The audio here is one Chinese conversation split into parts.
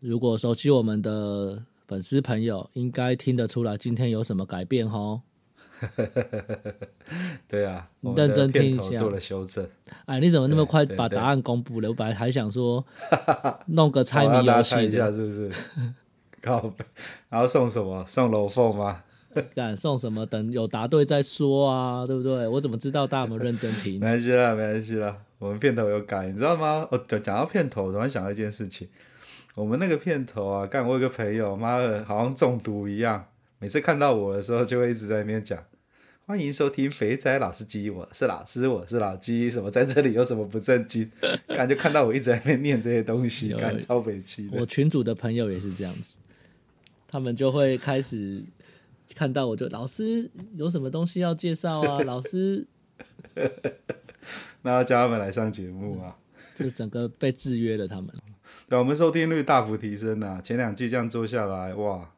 如果熟悉我们的粉丝朋友，应该听得出来今天有什么改变哦。对啊，你认真听一下，做了修正。哎，你怎么那么快把答案公布了？我本来还想说 弄个猜谜游戏一下，是不是？靠，然后送什么？送楼凤吗？敢送什么？等有答对再说啊，对不对？我怎么知道大家有没有认真听？没关系啦，没关系啦。我们片头有改，你知道吗？我讲到片头，我突然想到一件事情。我们那个片头啊，干我有个朋友，妈的，好像中毒一样，每次看到我的时候，就会一直在那边讲：“欢迎收听肥仔老司机，我是老师，我是老鸡，什么在这里有什么不正经？” 感觉看到我一直在那边念这些东西，干超北七。我群主的朋友也是这样子，他们就会开始看到我就老师有什么东西要介绍啊，老师，那要叫他们来上节目啊，就整个被制约了他们。对，我们收听率大幅提升啊！前两季这样做下来，哇，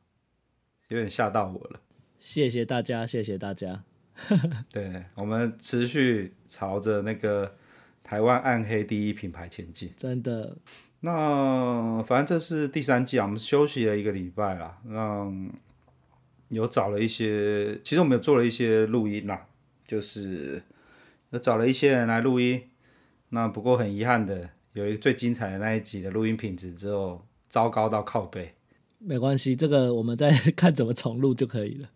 有点吓到我了。谢谢大家，谢谢大家。对，我们持续朝着那个台湾暗黑第一品牌前进。真的。那反正这是第三季啊，我们休息了一个礼拜啦。让有找了一些，其实我们有做了一些录音啦，就是有找了一些人来录音。那不过很遗憾的。有一个最精彩的那一集的录音品质之后，糟糕到靠背。没关系，这个我们再 看怎么重录就可以了。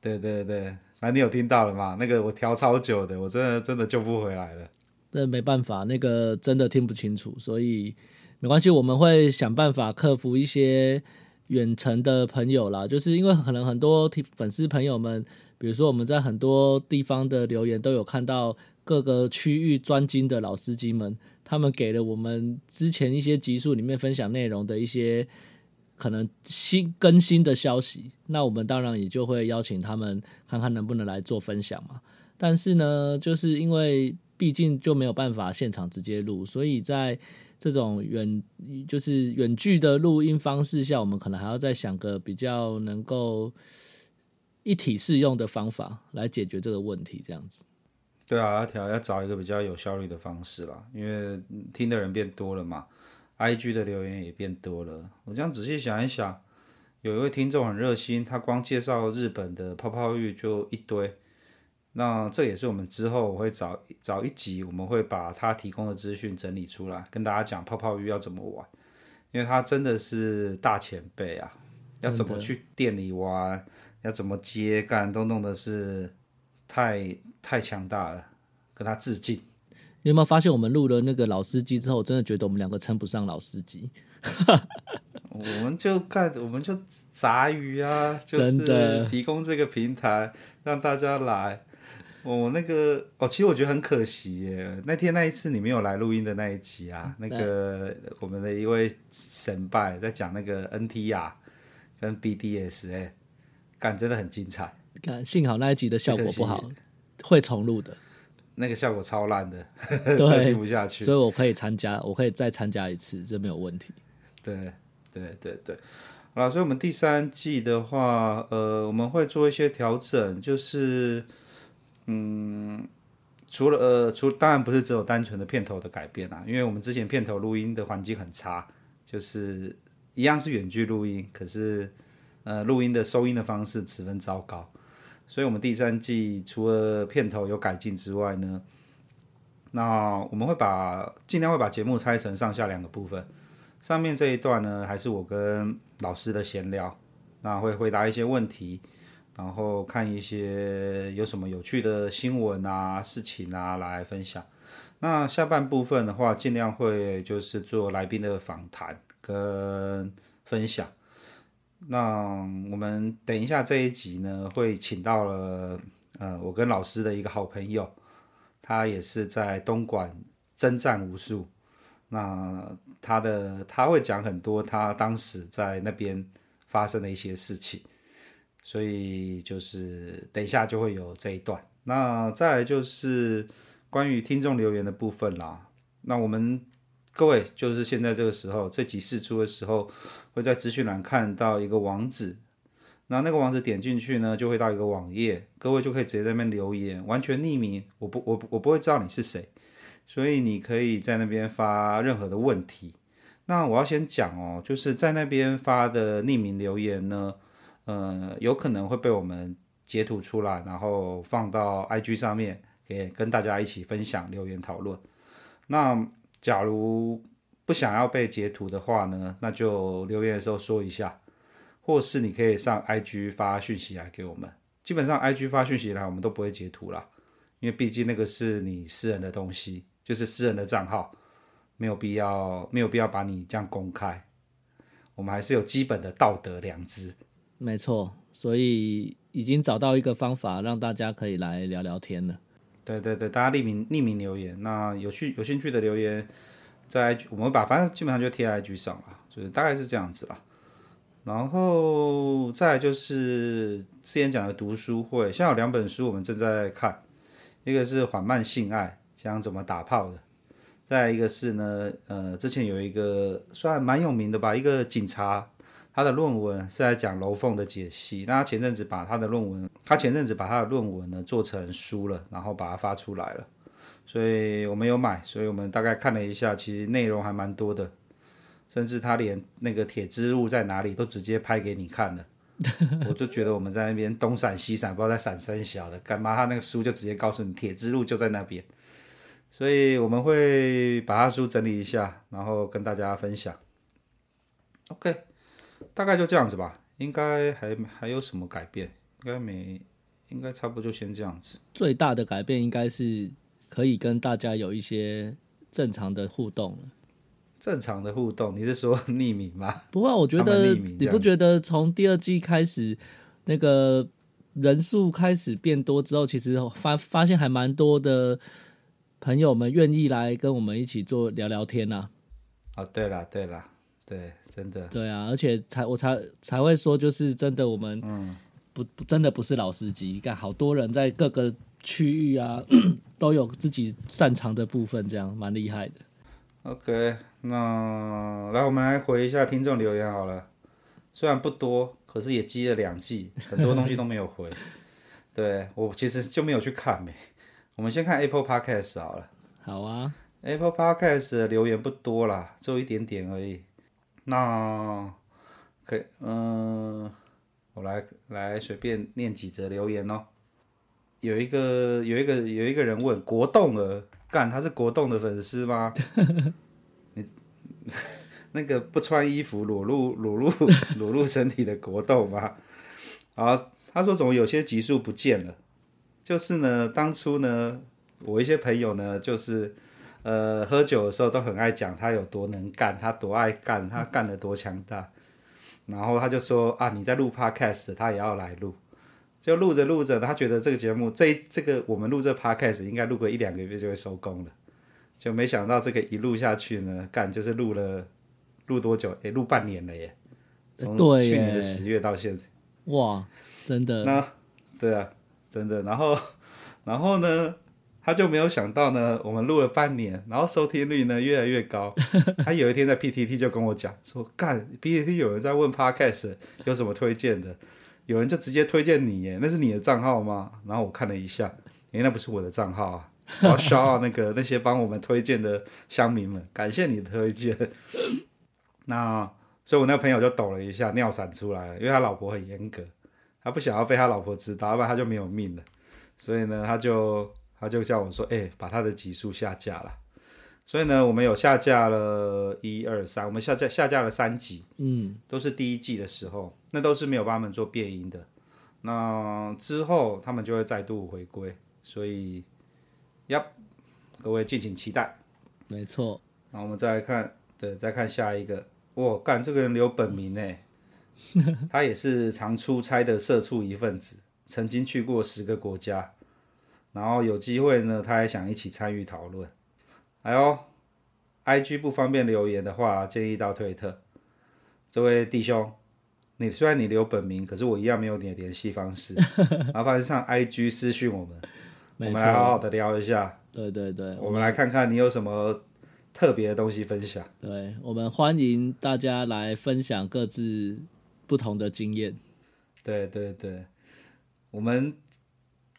对对对，反正你有听到了嘛？那个我调超久的，我真的真的救不回来了。那没办法，那个真的听不清楚，所以没关系，我们会想办法克服一些远程的朋友啦。就是因为可能很多粉丝朋友们，比如说我们在很多地方的留言都有看到各个区域专精的老司机们。他们给了我们之前一些集数里面分享内容的一些可能新更新的消息，那我们当然也就会邀请他们看看能不能来做分享嘛。但是呢，就是因为毕竟就没有办法现场直接录，所以在这种远就是远距的录音方式下，我们可能还要再想个比较能够一体适用的方法来解决这个问题，这样子。对啊，要调要找一个比较有效率的方式啦，因为听的人变多了嘛，IG 的留言也变多了。我这样仔细想一想，有一位听众很热心，他光介绍日本的泡泡浴就一堆。那这也是我们之后我会找找一集，我们会把他提供的资讯整理出来，跟大家讲泡泡浴要怎么玩，因为他真的是大前辈啊，要怎么去店里玩，要怎么接干，都弄的是。太太强大了，跟他致敬。你有没有发现，我们录了那个老司机之后，真的觉得我们两个称不上老司机。我们就干，我们就杂鱼啊，就是提供这个平台让大家来。我那个哦，其实我觉得很可惜耶。那天那一次你没有来录音的那一集啊，那个我们的一位神拜在讲那个 NTR 跟 BDS，哎，干真的很精彩。幸好那一集的效果不好，会重录的。那个效果超烂的，对，听不下去。所以我可以参加，我可以再参加一次，这没有问题。对，对，对，对。好了，所以我们第三季的话，呃，我们会做一些调整，就是，嗯，除了呃，除当然不是只有单纯的片头的改变啊，因为我们之前片头录音的环境很差，就是一样是远距录音，可是呃，录音的收音的方式十分糟糕。所以，我们第三季除了片头有改进之外呢，那我们会把尽量会把节目拆成上下两个部分。上面这一段呢，还是我跟老师的闲聊，那会回答一些问题，然后看一些有什么有趣的新闻啊、事情啊来分享。那下半部分的话，尽量会就是做来宾的访谈跟分享。那我们等一下这一集呢，会请到了呃，我跟老师的一个好朋友，他也是在东莞征战无数，那他的他会讲很多他当时在那边发生的一些事情，所以就是等一下就会有这一段。那再来就是关于听众留言的部分啦。那我们各位就是现在这个时候，这集试出的时候，会在资讯栏看到一个网址。那那个网址点进去呢，就会到一个网页，各位就可以直接在那边留言，完全匿名，我不我不我不会知道你是谁，所以你可以在那边发任何的问题。那我要先讲哦，就是在那边发的匿名留言呢，呃，有可能会被我们截图出来，然后放到 IG 上面，给跟大家一起分享留言讨论。那假如不想要被截图的话呢，那就留言的时候说一下。或是你可以上 IG 发讯息来给我们，基本上 IG 发讯息来我们都不会截图啦，因为毕竟那个是你私人的东西，就是私人的账号，没有必要没有必要把你这样公开，我们还是有基本的道德良知。没错，所以已经找到一个方法让大家可以来聊聊天了。对对对，大家匿名匿名留言，那有趣有兴趣的留言在我们把反正基本上就贴在 IG 上了，就是大概是这样子啦。然后再就是之前讲的读书会，现在有两本书我们正在看，一个是《缓慢性爱》，讲怎么打炮的；再一个是呢，呃，之前有一个算蛮有名的吧，一个警察，他的论文是在讲楼凤的解析。那他前阵子把他的论文，他前阵子把他的论文呢做成书了，然后把它发出来了，所以我们有买，所以我们大概看了一下，其实内容还蛮多的。甚至他连那个铁之路在哪里都直接拍给你看了，我就觉得我们在那边东闪西闪，不知道在闪三小的，干嘛他那个书就直接告诉你铁之路就在那边，所以我们会把他书整理一下，然后跟大家分享。OK，大概就这样子吧，应该还还有什么改变？应该没，应该差不多就先这样子。最大的改变应该是可以跟大家有一些正常的互动了。正常的互动，你是说匿名吗？不过我觉得你不觉得从第二季开始，那个人数开始变多之后，其实发发现还蛮多的朋友们愿意来跟我们一起做聊聊天呐、啊。哦，对了对了，对，真的。对啊，而且才我才才会说，就是真的，我们嗯不不真的不是老司机，看好多人在各个区域啊都有自己擅长的部分，这样蛮厉害的。OK，那来我们来回一下听众留言好了，虽然不多，可是也积了两季，很多东西都没有回。对，我其实就没有去看没。我们先看 Apple Podcast 好了。好啊，Apple Podcast 的留言不多啦，只有一点点而已。那可以，嗯，我来来随便念几则留言哦。有一个有一个有一个人问国栋儿。干，他是国栋的粉丝吗？你 那个不穿衣服裸露裸露裸露身体的国栋吗？好，他说怎么有些集数不见了？就是呢，当初呢，我一些朋友呢，就是呃喝酒的时候都很爱讲他有多能干，他多爱干，他干得多强大。然后他就说啊，你在录 Podcast，他也要来录。就录着录着，他觉得这个节目，这这个我们录这 podcast 应该录个一两个月就会收工了，就没想到这个一录下去呢，干就是录了录多久？诶，录半年了耶，从去年的十月到现在，哇，真的。那对啊，真的。然后然后呢，他就没有想到呢，我们录了半年，然后收听率呢越来越高。他有一天在 PTT 就跟我讲说，干 PTT 有人在问 podcast 有什么推荐的。有人就直接推荐你耶，那是你的账号吗？然后我看了一下，诶，那不是我的账号啊！我要 shout out 那个那些帮我们推荐的乡民们，感谢你的推荐。那所以，我那个朋友就抖了一下，尿闪出来了，因为他老婆很严格，他不想要被他老婆知道，要不然他就没有命了。所以呢，他就他就叫我说，哎，把他的集数下架了。所以呢，我们有下架了一二三，我们下架下架了三集，嗯，都是第一季的时候，那都是没有帮他们做变音的。那之后他们就会再度回归，所以，呀，各位敬请期待。没错，那我们再来看，对，再看下一个。我，干这个人留本名呢，他也是常出差的社畜一份子，曾经去过十个国家，然后有机会呢，他还想一起参与讨论。哎呦，IG 不方便留言的话，建议到推特。这位弟兄，你虽然你留本名，可是我一样没有你的联系方式，麻烦上 IG 私讯我们，我们来好好的聊一下。对对对，我们来看看你有什么特别的东西分享。对，我们欢迎大家来分享各自不同的经验。对对对，我们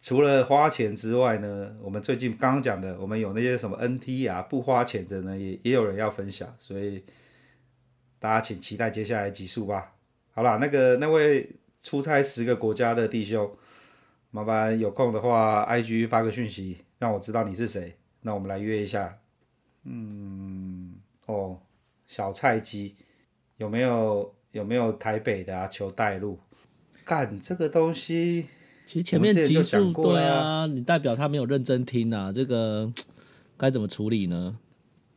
除了花钱之外呢，我们最近刚刚讲的，我们有那些什么 NT 啊，不花钱的呢，也也有人要分享，所以。大家请期待接下来集数吧。好啦，那个那位出差十个国家的弟兄，麻烦有空的话，IG 发个讯息，让我知道你是谁。那我们来约一下。嗯，哦，小菜鸡有没有有没有台北的啊？求带路。干这个东西，其实前面集数对啊，你代表他没有认真听啊，这个该怎么处理呢？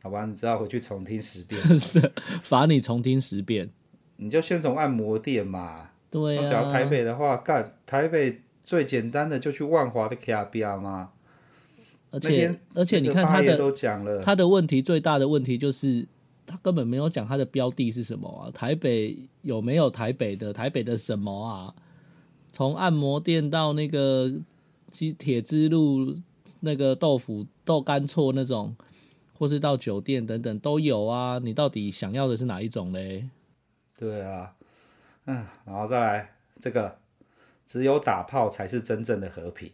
好吧，你只要回去重听十遍，罚你重听十遍。你就先从按摩店嘛。对啊。假如台北的话，干台北最简单的就去万华的 K R B R 嘛。而且而且你看他的他的问题最大的问题就是他根本没有讲他的标的是什么啊？台北有没有台北的？台北的什么啊？从按摩店到那个机铁之路那个豆腐豆干错那种。或是到酒店等等都有啊，你到底想要的是哪一种嘞？对啊，嗯，然后再来这个，只有打炮才是真正的和平。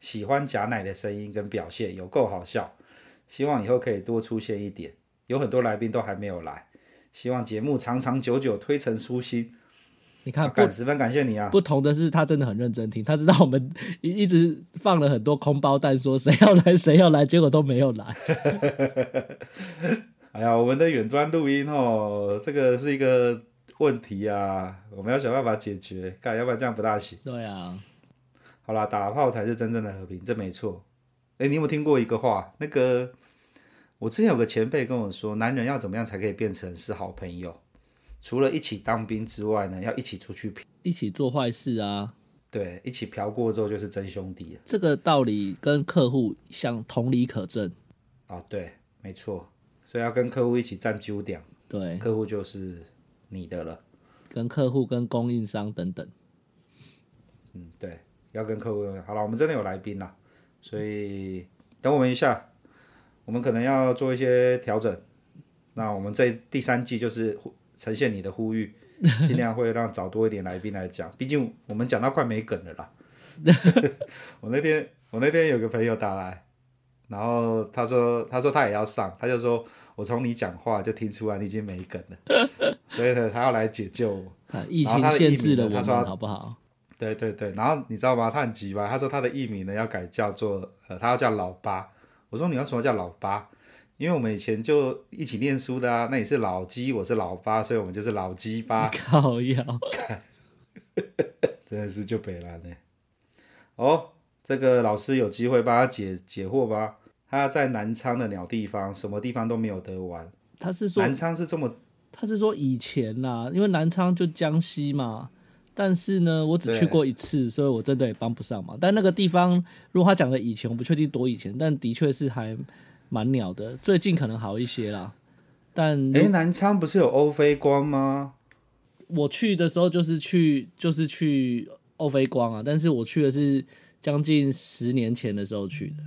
喜欢假奶的声音跟表现有够好笑，希望以后可以多出现一点。有很多来宾都还没有来，希望节目长长久久，推陈出新。你看，感十分感谢你啊！不同的是，他真的很认真听，他知道我们一一直放了很多空包弹，说谁要来谁要来，结果都没有来。哎呀，我们的远端录音哦，这个是一个问题啊，我们要想办法解决，看要不然这样不大行。对啊，好啦，打炮才是真正的和平，这没错。哎，你有没有听过一个话？那个我之前有个前辈跟我说，男人要怎么样才可以变成是好朋友？除了一起当兵之外呢，要一起出去嫖，一起做坏事啊。对，一起嫖过之后就是真兄弟了。这个道理跟客户相同理可证。哦，对，没错。所以要跟客户一起站九点。对，客户就是你的了。跟客户、跟供应商等等。嗯，对，要跟客户。好了，我们真的有来宾了，所以等我们一下，我们可能要做一些调整。那我们这第三季就是。呈现你的呼吁，尽量会让找多一点来宾来讲。毕竟我们讲到快没梗了啦。我那天我那天有个朋友打来，然后他说他说他也要上，他就说我从你讲话就听出来你已经没梗了，所以呢他要来解救我。疫情限制了我们，好不好？对对对，然后你知道吗？他很急吧？他说他的艺名呢要改叫做呃，他要叫老八。我说你要什么叫老八？因为我们以前就一起念书的啊，那你是老鸡，我是老八，所以我们就是老鸡八。靠腰，真的是就北烂呢。哦，这个老师有机会帮他解解惑吧？他在南昌的鸟地方，什么地方都没有得玩。他是说南昌是这么，他是说以前啦，因为南昌就江西嘛。但是呢，我只去过一次，所以我真的也帮不上忙。但那个地方，如果他讲的以前，我不确定多以前，但的确是还。蛮鸟的，最近可能好一些啦。但诶、欸，南昌不是有欧菲光吗？我去的时候就是去就是去欧菲光啊，但是我去的是将近十年前的时候去的，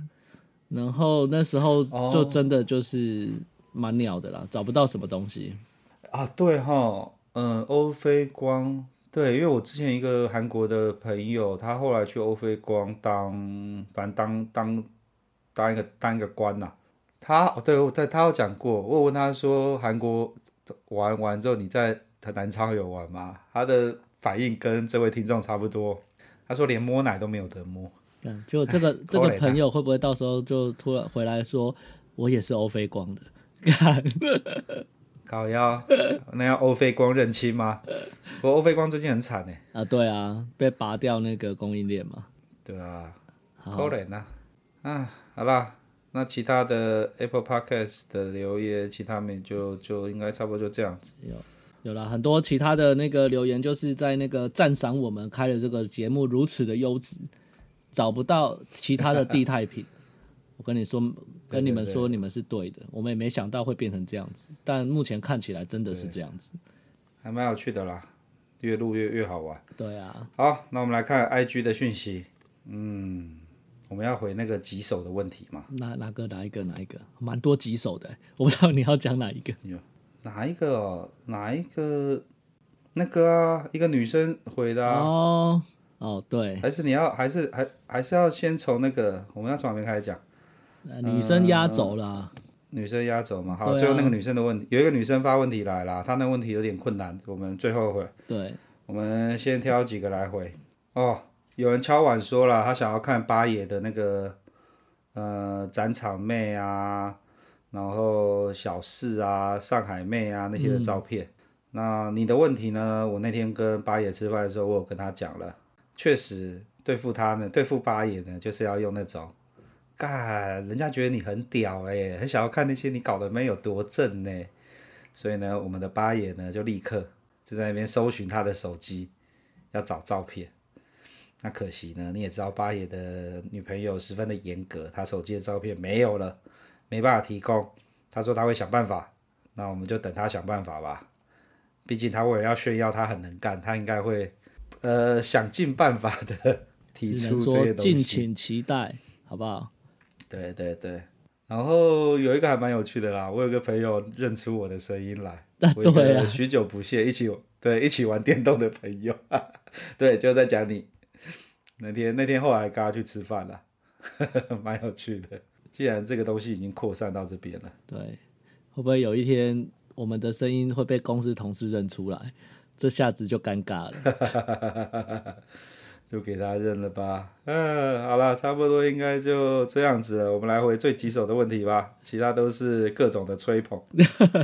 然后那时候就真的就是蛮鸟的啦，找不到什么东西啊。对哈，嗯，欧菲光，对，因为我之前一个韩国的朋友，他后来去欧菲光当，反正当当当一个当一个官呐、啊。他对对，他他有讲过。我有问他说，韩国玩完之后，你在南昌有玩吗？他的反应跟这位听众差不多。他说连摸奶都没有得摸。嗯，就这个这个朋友会不会到时候就突然回来说，我也是欧菲光的？搞要那要欧菲光认亲吗？不过欧菲光最近很惨呢。啊，对啊，被拔掉那个供应链嘛。对啊，可怜呐。啊，好啦。那其他的 Apple Podcast 的留言，其他面就就应该差不多就这样子。有有了很多其他的那个留言，就是在那个赞赏我们开的这个节目如此的优质，找不到其他的地太平。我跟你说，跟你们说，你们是对的。对对对，我们也没想到会变成这样子，但目前看起来真的是这样子，还蛮有趣的啦，越录越越好玩。对啊，好，那我们来看 IG 的讯息。嗯，我们要回那个棘手的问题嘛？哪哪个哪一个哪一个？蛮多棘手的，我不知道你要讲哪一个。哪一个哦？哪一个？那个啊，一个女生回的啊。哦哦，对。还是你要，还是还还是要先从那个，我们要从哪边开始讲？女生压轴了。女生压轴嘛，好，最后那个女生的问题，有一个女生发问题来了，她那问题有点困难，我们最后回。对。我们先挑几个来回。哦，有人敲碗说了，他想要看八爷的那个呃展场妹啊。然后小四啊，上海妹啊那些的照片。嗯、那你的问题呢？我那天跟八爷吃饭的时候，我有跟他讲了，确实对付他呢，对付八爷呢，就是要用那种，干，人家觉得你很屌哎、欸，很想要看那些你搞的妹有多正呢。所以呢，我们的八爷呢就立刻就在那边搜寻他的手机，要找照片。那可惜呢，你也知道八爷的女朋友十分的严格，他手机的照片没有了。没办法提供，他说他会想办法，那我们就等他想办法吧。毕竟他为了要炫耀他很能干，他应该会呃想尽办法的 提出这些东西。敬请期待，好不好？对对对。然后有一个还蛮有趣的啦，我有个朋友认出我的声音来，对啊，许久不见，一起对一起玩电动的朋友，对，就在讲你。那天那天后来跟他去吃饭了，蛮有趣的。既然这个东西已经扩散到这边了，对，会不会有一天我们的声音会被公司同事认出来？这下子就尴尬了，就给他认了吧。嗯，好了，差不多应该就这样子了。我们来回最棘手的问题吧，其他都是各种的吹捧。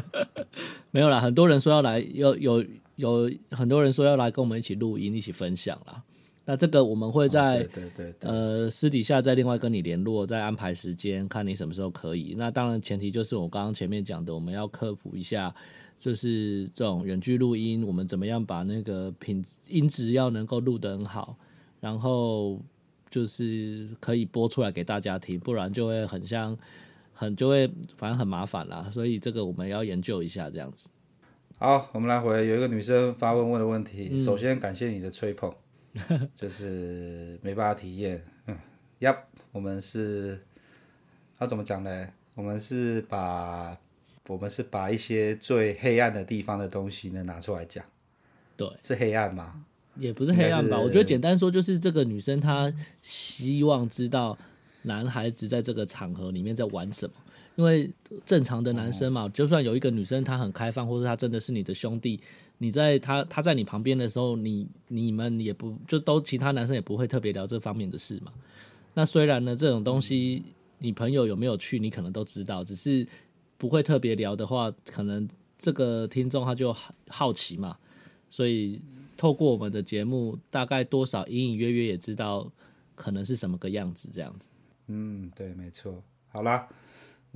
没有啦，很多人说要来，有有有很多人说要来跟我们一起录音，一起分享啦。那这个我们会在、哦、对对对对呃私底下再另外跟你联络，再安排时间，看你什么时候可以。那当然前提就是我刚刚前面讲的，我们要克服一下，就是这种远距录音，我们怎么样把那个品音质要能够录得很好，然后就是可以播出来给大家听，不然就会很像很就会反正很麻烦啦。所以这个我们要研究一下这样子。好，我们来回有一个女生发问问的问题，嗯、首先感谢你的吹捧。就是没办法体验，嗯，呀，我们是，要怎么讲呢？我们是把，我们是把一些最黑暗的地方的东西呢拿出来讲，对，是黑暗吗？也不是黑暗吧，我觉得简单说就是这个女生她希望知道男孩子在这个场合里面在玩什么。因为正常的男生嘛，哦、就算有一个女生她很开放，或者她真的是你的兄弟，你在她她在你旁边的时候，你你们也不就都其他男生也不会特别聊这方面的事嘛。那虽然呢，这种东西你朋友有没有去，你可能都知道，只是不会特别聊的话，可能这个听众他就好奇嘛。所以透过我们的节目，大概多少隐隐约约也知道可能是什么个样子这样子。嗯，对，没错。好啦。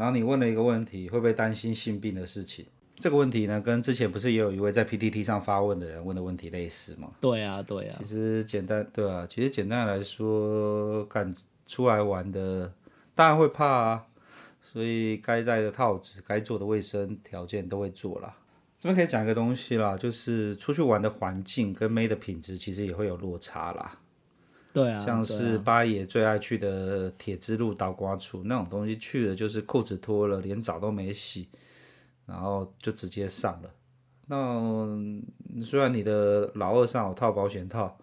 然后你问了一个问题，会不会担心性病的事情？这个问题呢，跟之前不是也有一位在 PTT 上发问的人问的问题类似吗？对啊，对啊。其实简单，对啊，其实简单来说，敢出来玩的当然会怕啊，所以该戴的套子、该做的卫生条件都会做啦。这边可以讲一个东西啦，就是出去玩的环境跟妹的品质其实也会有落差啦。对啊，像是八爷最爱去的铁之路倒瓜处那种东西，去了就是裤子脱了，连澡都没洗，然后就直接上了。那虽然你的老二上有套保险套，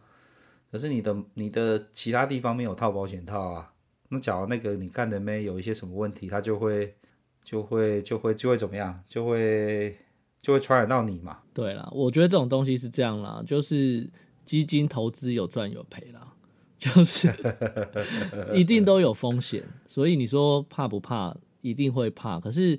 可是你的你的其他地方没有套保险套啊。那假如那个你干的妹有一些什么问题，他就会就会就会就会怎么样，就会就会传染到你嘛。对啦，我觉得这种东西是这样啦，就是基金投资有赚有赔啦。就是一定都有风险，所以你说怕不怕？一定会怕。可是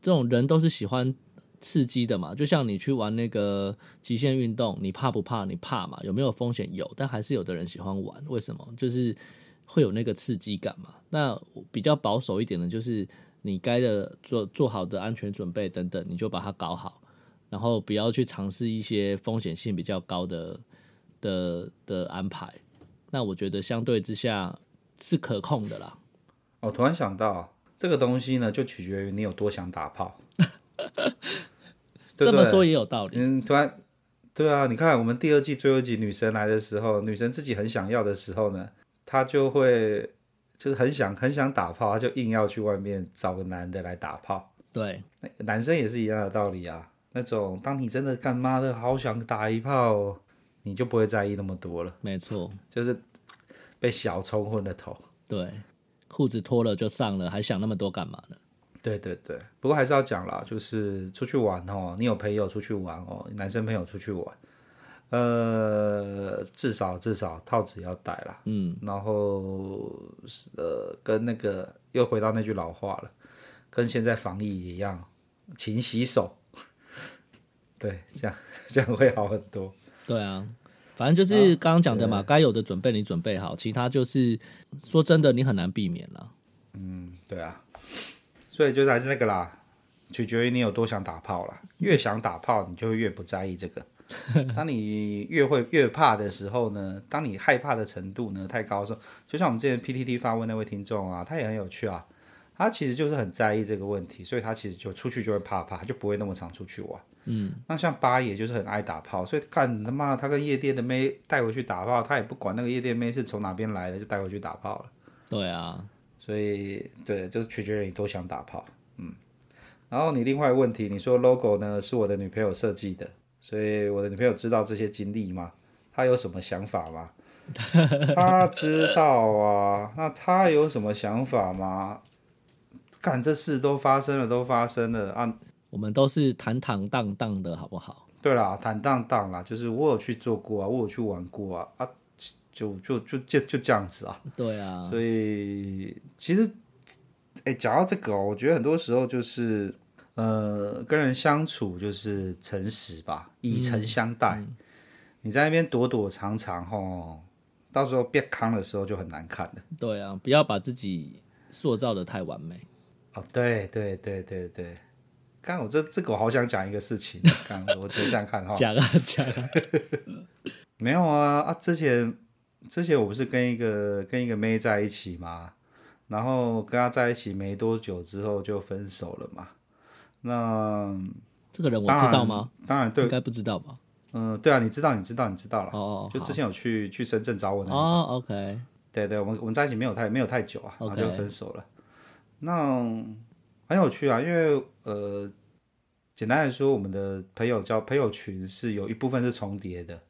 这种人都是喜欢刺激的嘛，就像你去玩那个极限运动，你怕不怕？你怕嘛？有没有风险？有，但还是有的人喜欢玩。为什么？就是会有那个刺激感嘛。那比较保守一点的，就是你该的做做好的安全准备等等，你就把它搞好，然后不要去尝试一些风险性比较高的的的安排。那我觉得相对之下是可控的啦。哦，突然想到这个东西呢，就取决于你有多想打炮。这么说也有道理。嗯，突然，对啊，你看我们第二季最后一集女神来的时候，女神自己很想要的时候呢，她就会就是很想很想打炮，她就硬要去外面找个男的来打炮。对，男生也是一样的道理啊。那种当你真的干妈的好想打一炮，你就不会在意那么多了。没错，就是被小冲昏了头。对，裤子脱了就上了，还想那么多干嘛呢？对对对，不过还是要讲啦，就是出去玩哦，你有朋友出去玩哦，男生朋友出去玩，呃，至少至少套子要戴啦，嗯，然后呃，跟那个又回到那句老话了，跟现在防疫一样，勤洗手，对，这样这样会好很多。对啊，反正就是刚刚讲的嘛，该有的准备你准备好，其他就是说真的，你很难避免了。嗯，对啊。所以就是还是那个啦，取决于你有多想打炮啦。越想打炮，你就会越不在意这个。当你越会越怕的时候呢，当你害怕的程度呢太高的时候，就像我们之前 PTT 发问那位听众啊，他也很有趣啊。他其实就是很在意这个问题，所以他其实就出去就会怕怕，他就不会那么常出去玩。嗯，那像八爷就是很爱打炮，所以干他妈他跟夜店的妹带回去打炮，他也不管那个夜店妹是从哪边来的，就带回去打炮了。对啊。所以，对，就是取决于你多想打炮，嗯。然后你另外问题，你说 logo 呢是我的女朋友设计的，所以我的女朋友知道这些经历吗？她有什么想法吗？她知道啊，那她有什么想法吗？干，这事都发生了，都发生了啊。我们都是坦坦荡荡的，好不好？对啦，坦荡荡啦，就是我有去做过啊，我有去玩过啊，啊。就就就就就这样子啊，对啊，所以其实，哎、欸，讲到这个、哦，我觉得很多时候就是，呃，跟人相处就是诚实吧，以诚相待。嗯嗯、你在那边躲躲藏藏，吼，到时候变康的时候就很难看了。对啊，不要把自己塑造的太完美。哦，对对对对对，刚我这这个我好想讲一个事情，刚我想想看哈，讲啊讲啊，没有啊啊，之前。之前我不是跟一个跟一个妹在一起嘛，然后跟她在一起没多久之后就分手了嘛。那这个人我知道吗？当然对，应该不知道吧？嗯，对啊，你知道，你知道，你知道了。哦哦，就之前有去去深圳找我那个。哦，OK。对对，我们我们在一起没有太没有太久啊，然后就分手了。那很有趣啊，因为呃，简单来说，我们的朋友交朋友群是有一部分是重叠的。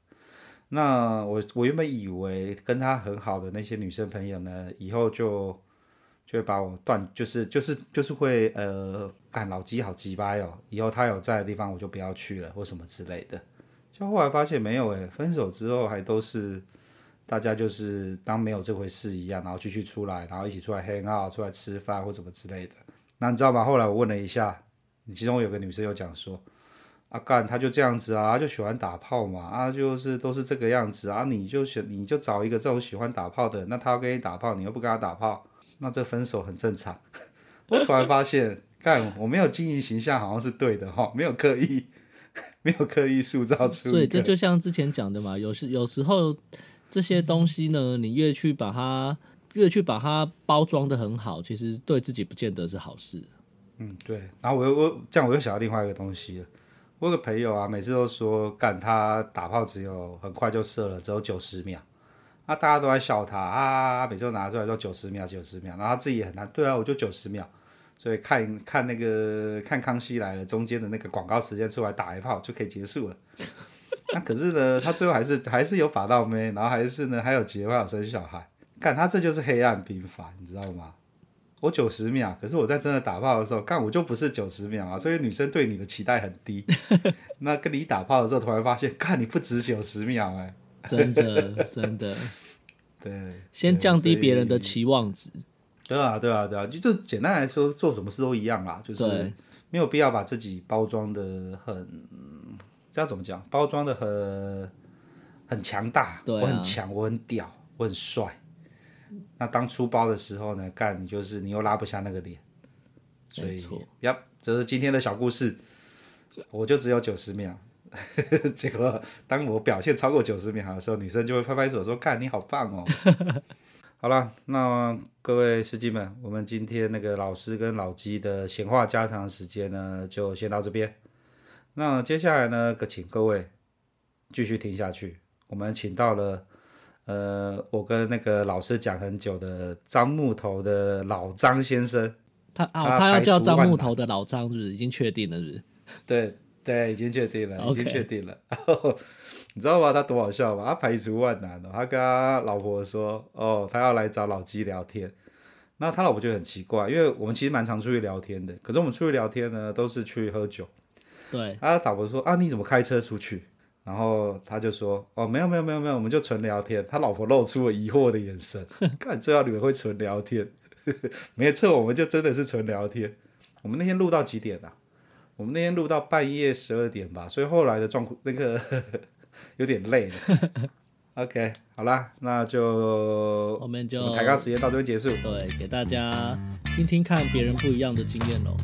那我我原本以为跟他很好的那些女生朋友呢，以后就就会把我断，就是就是就是会呃，干老鸡好鸡掰哦，以后他有在的地方我就不要去了或什么之类的。就后来发现没有诶，分手之后还都是大家就是当没有这回事一样，然后继续出来，然后一起出来 hang out，出来吃饭或什么之类的。那你知道吗？后来我问了一下，其中有个女生有讲说。啊干，他就这样子啊，他就喜欢打炮嘛，啊就是都是这个样子啊，你就选你就找一个这种喜欢打炮的，那他要跟你打炮，你又不跟他打炮，那这分手很正常。我突然发现，干我没有经营形象好像是对的哈，没有刻意，没有刻意塑造出。所以这就像之前讲的嘛，有时有时候这些东西呢，你越去把它越去把它包装得很好，其实对自己不见得是好事。嗯，对。然后我又我这样我又想到另外一个东西了。我有个朋友啊，每次都说干他打炮只有很快就射了，只有九十秒，啊，大家都在笑他啊，每次都拿出来说九十秒，九十秒，然后他自己也很难，对啊，我就九十秒，所以看看那个看康熙来了中间的那个广告时间出来打一炮就可以结束了，那可是呢，他最后还是还是有把到妹，然后还是呢还有结婚有生小孩，干他这就是黑暗兵法，你知道吗？我九十秒，可是我在真的打炮的时候，干我就不是九十秒啊，所以女生对你的期待很低。那跟你打炮的时候，突然发现，干你不止九十秒哎、欸，真的真的，对，先降低别人的期望值。对啊，对啊，对啊，就就简单来说，做什么事都一样啦，就是没有必要把自己包装的很，这样怎么讲？包装的很很强大，我很强，我很屌，我很帅。那当出包的时候呢？干你就是你又拉不下那个脸，所以呀，这是今天的小故事。我就只有九十秒，结果当我表现超过九十秒的时候，女生就会拍拍手说：“干你好棒哦！” 好了，那各位司机们，我们今天那个老师跟老鸡的闲话家常时间呢，就先到这边。那接下来呢，可请各位继续听下去。我们请到了，呃，我跟那个老师讲很久的张木头的老张先生。他啊，他，要叫张木头的老张，是不是已经确定了？是不是？对对，已经确定了.已经确定了。你知道吗？他多好笑吗？他排除万难的，他跟他老婆说：“哦，他要来找老鸡聊天。”那他老婆觉得很奇怪，因为我们其实蛮常出去聊天的。可是我们出去聊天呢，都是去喝酒。对。他老婆说：“啊，你怎么开车出去？”然后他就说：“哦，没有没有没有没有，我们就纯聊天。”他老婆露出了疑惑的眼神，看最好你们会纯聊天。没错，我们就真的是纯聊天。我们那天录到几点啊？我们那天录到半夜十二点吧，所以后来的状况那个。有点累了，OK，好啦，那就我们就抬杠时间到这边结束。对，给大家听听看别人不一样的经验喽。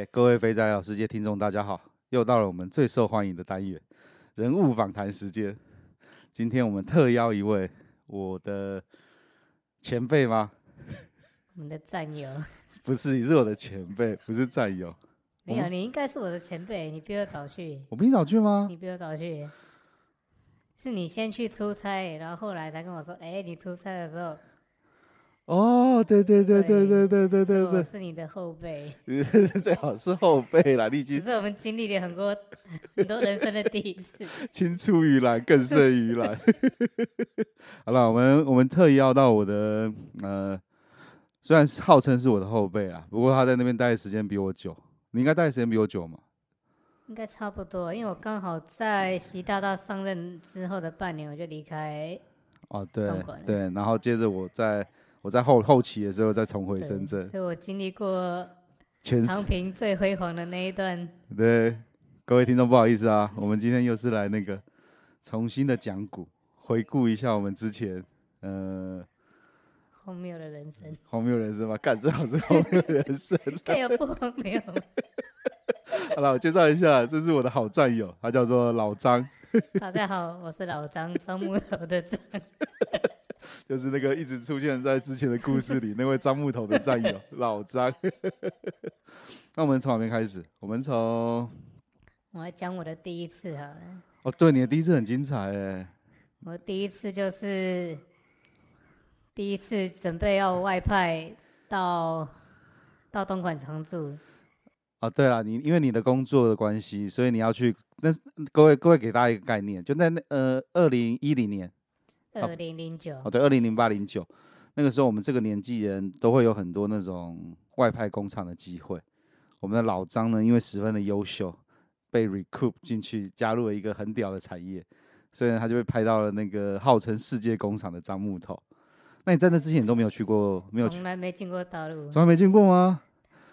OK，各位肥仔老师界听众大家好，又到了我们最受欢迎的单元——人物访谈时间。今天我们特邀一位我的前辈吗？我们的战友。不是，你是我的前辈，不是战友。没有，你应该是我的前辈，你比我早去。我比你早去吗？你比我早去，是你先去出差，然后后来才跟我说，哎，你出差的时候。哦，对对对对对对对对对，我是你的后辈。最好是后辈啦，丽君。可是我们经历了很多 很多人生的第一次。青出于蓝更胜于蓝。好了，我们我们特意要到我的呃。虽然号称是我的后辈啊，不过他在那边待的时间比我久。你应该待的时间比我久吗？应该差不多，因为我刚好在习大大上任之后的半年我就离开。哦，对对，然后接着我在我在后后期的时候再重回深圳，所以我经历过长平最辉煌的那一段。对，各位听众不好意思啊，我们今天又是来那个重新的讲古，回顾一下我们之前呃。荒谬的人生，荒谬人生吗？干，这好是荒谬人生，太有不荒谬。好了，我介绍一下，这是我的好战友，他叫做老张。大家好，我是老张，张木头的张。就是那个一直出现在之前的故事里那位张木头的战友老张。那我们从哪边开始？我们从……我来讲我的第一次好了。哦，对，你的第一次很精彩哎。我第一次就是。第一次准备要外派到到东莞常住。哦，对了，你因为你的工作的关系，所以你要去。那各位各位给大家一个概念，就在那呃二零一零年，二零零九。哦，对，二零零八零九，那个时候我们这个年纪人都会有很多那种外派工厂的机会。我们的老张呢，因为十分的优秀，被 recruit 进去，加入了一个很屌的产业，所以呢，他就被派到了那个号称世界工厂的樟木头。那你在那之前你都没有去过，没有？从来没进过大陆。从来没进过吗？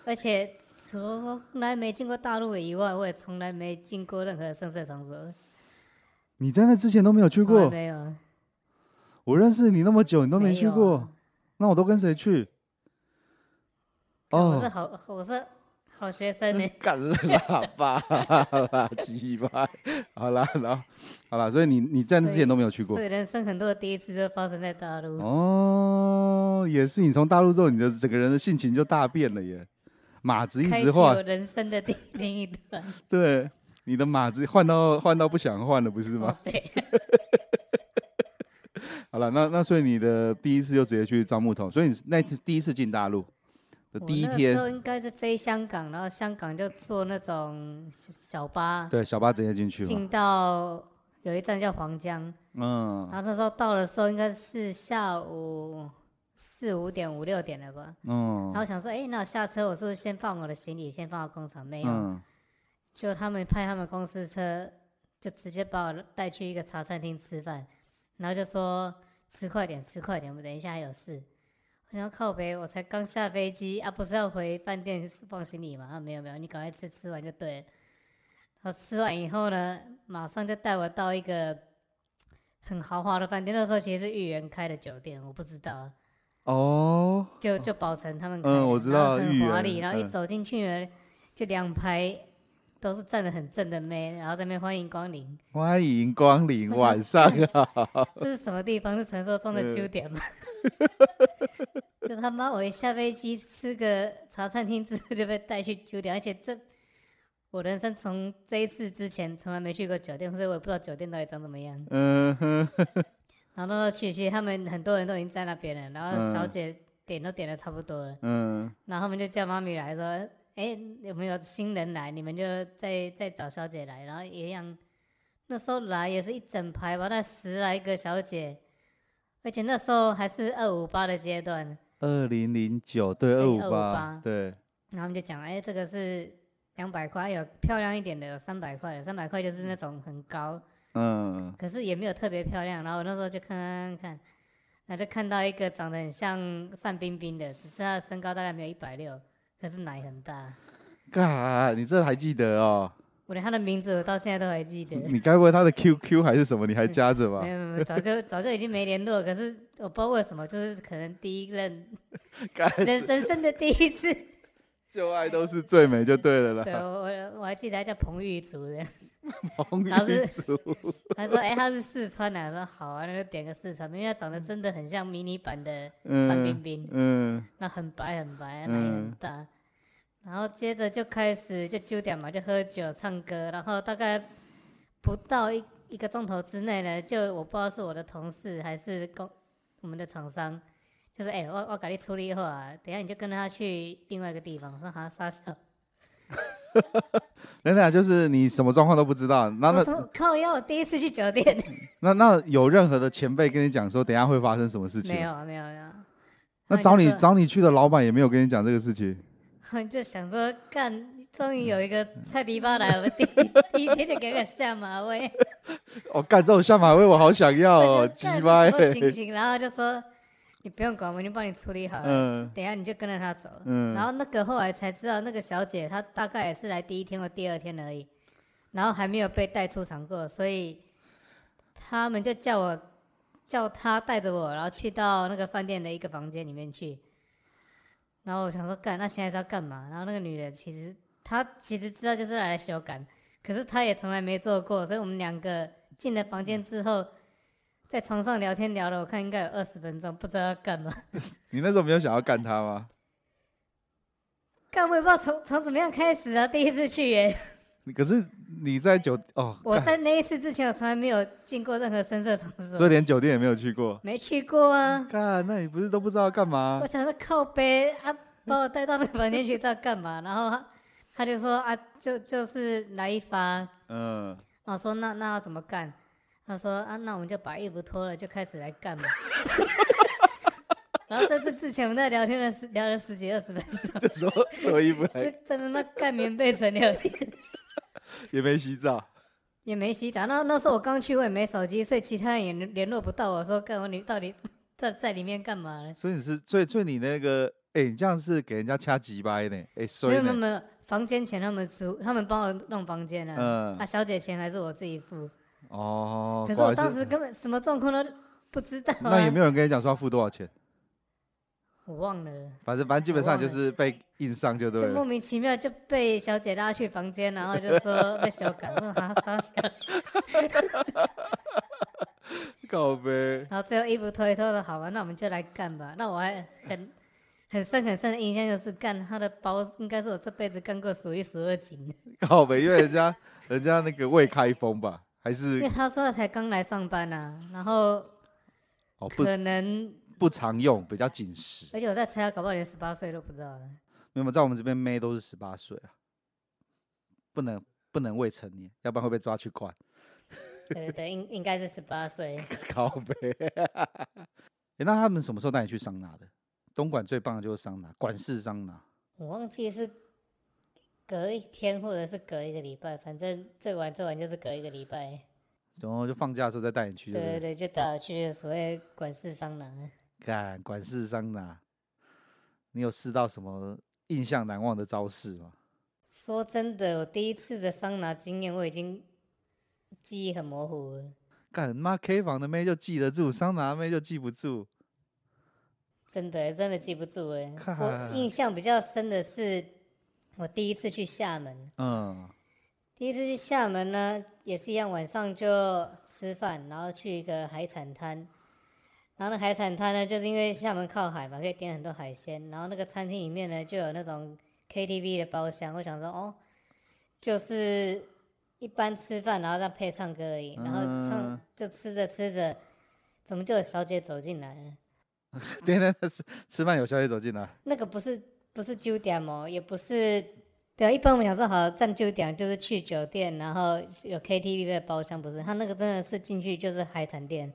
而且从来没进过大陆以外，我也从来没进过任何声色场所。你在那之前都没有去过？没有。我认识你那么久，你都没去过，那我都跟谁去？哦，我是好，我是。好学生呢，干了喇叭，垃圾吧，好啦，然后好啦，所以你你在那之前都没有去过，所以人生很多的第一次都发生在大陆。哦，也是，你从大陆之后，你的整个人的性情就大变了耶，马子一直换，人生的第 另一段。对，你的马子换到换到不想换了，不是吗？对。好了，那那所以你的第一次就直接去樟木头，所以你那次第一次进大陆的。第一天，那时候应该是飞香港，然后香港就坐那种小巴，对，小巴直接进去，进到有一站叫黄江，嗯，然后那时候到的时候应该是下午四五点五六点了吧，嗯，然后想说，哎，那我下车，我是不是先放我的行李，先放到工厂？没有，嗯、就他们派他们公司车，就直接把我带去一个茶餐厅吃饭，然后就说吃快点，吃快点，我们等一下还有事。我要靠北，我才刚下飞机啊，不是要回饭店放行李吗？啊，没有没有，你赶快吃，吃完就对了。然后吃完以后呢，马上就带我到一个很豪华的饭店。那时候其实是豫园开的酒店，我不知道。哦。就就宝成他们开的。嗯，我知道。很华丽，然后一走进去呢，就两排都是站得很正的妹，然后在那边欢迎光临，欢迎光临，晚上好。这是什么地方？是传说中的 酒店吗？就他妈，我一下飞机吃个茶餐厅之后就被带去酒店，而且这我人生从这一次之前从来没去过酒店，所以我也不知道酒店到底长怎么样。嗯哼。然后去，其实他们很多人都已经在那边了，然后小姐点都点的差不多了。嗯。然后他们就叫妈咪来说。哎，有没有新人来？你们就再再找小姐来，然后一样。那时候来也是一整排吧，那十来个小姐，而且那时候还是二五八的阶段。二零零九对二五八对。然后我们就讲，哎，这个是两百块，有漂亮一点的，有三百块的，三百块就是那种很高，嗯，可是也没有特别漂亮。然后我那时候就看看看，然后就看到一个长得很像范冰冰的，只是她身高大概没有一百六。可是奶很大，嘎，你这还记得哦？我连他的名字我到现在都还记得。你该不会他的 QQ 还是什么？你还加着吗？没有没有，早就 早就已经没联络。可是我不知道为什么，就是可能第一任，人人生的第一次，旧爱都是最美，就对了啦。对，我我还记得他叫彭玉竹的。彭玉竹，他说：“哎、欸，他是四川的。”我说：“好啊，那就点个四川，因为他长得真的很像迷你版的范冰冰。嗯”嗯，那很白很白，奶很大。嗯、然后接着就开始就九点嘛，就喝酒唱歌。然后大概不到一一个钟头之内呢，就我不知道是我的同事还是公我们的厂商，就是哎、欸，我我给你处理好啊，等下你就跟着他去另外一个地方。我说好，傻笑。等等，就是你什么状况都不知道，那那靠腰，我第一次去酒店。那那有任何的前辈跟你讲说，等下会发生什么事情？没有啊，没有呀。那找你找你去的老板也没有跟你讲这个事情。就想说，干，终于有一个菜皮包来，我第第一天就给个下马威。哦，干这种下马威，我好想要哦，鸡巴。然后就说。你不用管，我已经帮你处理好了。嗯，等一下你就跟着他走。嗯，然后那个后来才知道，那个小姐她大概也是来第一天或第二天而已，然后还没有被带出场过，所以他们就叫我叫他带着我，然后去到那个饭店的一个房间里面去。然后我想说，干，那现在是要干嘛？然后那个女的其实她其实知道就是来修改，可是她也从来没做过，所以我们两个进了房间之后。在床上聊天聊了，我看应该有二十分钟，不知道要干嘛。你那时候没有想要干他吗？干我也不知道从从怎么样开始啊，第一次去耶。可是你在酒哦，我在那一次之前，我从来没有进过任何深色场所，所以连酒店也没有去过。没去过啊。干，那你不是都不知道要干嘛？我想说靠背啊，把我带到那个房间去，知道干嘛？然后他他就说啊，就就是来一发。嗯。我说那那要怎么干？他说啊，那我们就把衣服脱了，就开始来干嘛。然后在这之前，我们在聊天了十聊了十几二十分钟。就说脱衣服来。在他妈盖棉被层聊天。也没洗澡。也没洗澡。那那时候我刚去，我也没手机，所以其他人也联络不到我。说干我你到底在在里面干嘛呢？所以你是最最你那个，哎、欸，你这样是给人家掐几掰呢？哎、欸，所以没有没有，房间钱他们出，他们帮我弄房间了。嗯。啊，小姐钱还是我自己付。哦，可是我当时根本什么状况都不知道、啊。那也没有人跟你讲说要付多少钱？我忘了。反正反正基本上就是被硬上就对了。就莫名其妙就被小姐拉去房间，然后就说被修改，说哈哈哈告呗。然后最后衣服脱一脱的好吧，那我们就来干吧。那我还很很深很深的印象就是干他的包，应该是我这辈子干过数一数二紧的。靠北，因为人家人家那个未开封吧。还是因为他说他才刚来上班啊，然后可能不，常用，比较紧实。而且我在猜，他搞不好连十八岁都不知道。没有，在我们这边妹都是十八岁啊，不能不能未成年，要不然会被抓去关。对对对，应应该是十八岁。靠北。哎，那他们什么时候带你去桑拿的？东莞最棒的就是桑拿，管式桑拿。我忘记是。隔一天，或者是隔一个礼拜，反正最晚最晚就是隔一个礼拜。然后就放假的时候再带你去。对对对，就带我去所谓管事桑拿。干管事桑拿，你有试到什么印象难忘的招式吗？说真的，我第一次的桑拿经验我已经记忆很模糊了。干妈 K 房的妹就记得住，桑拿妹就记不住。真的真的记不住哎，我印象比较深的是。我第一次去厦门，嗯，第一次去厦门呢，也是一样，晚上就吃饭，然后去一个海产摊。然后那海产摊呢，就是因为厦门靠海嘛，可以点很多海鲜。然后那个餐厅里面呢，就有那种 KTV 的包厢。我想说，哦，就是一般吃饭，然后再配唱歌而已。然后唱就吃着吃着，怎么就有小姐走进来了？对 对，吃吃饭有小姐走进来。那个不是不是酒店哦，也不是。对啊，一般我们想说，好占酒店就是去酒店，然后有 KTV 的包厢，不是？他那个真的是进去就是海产店。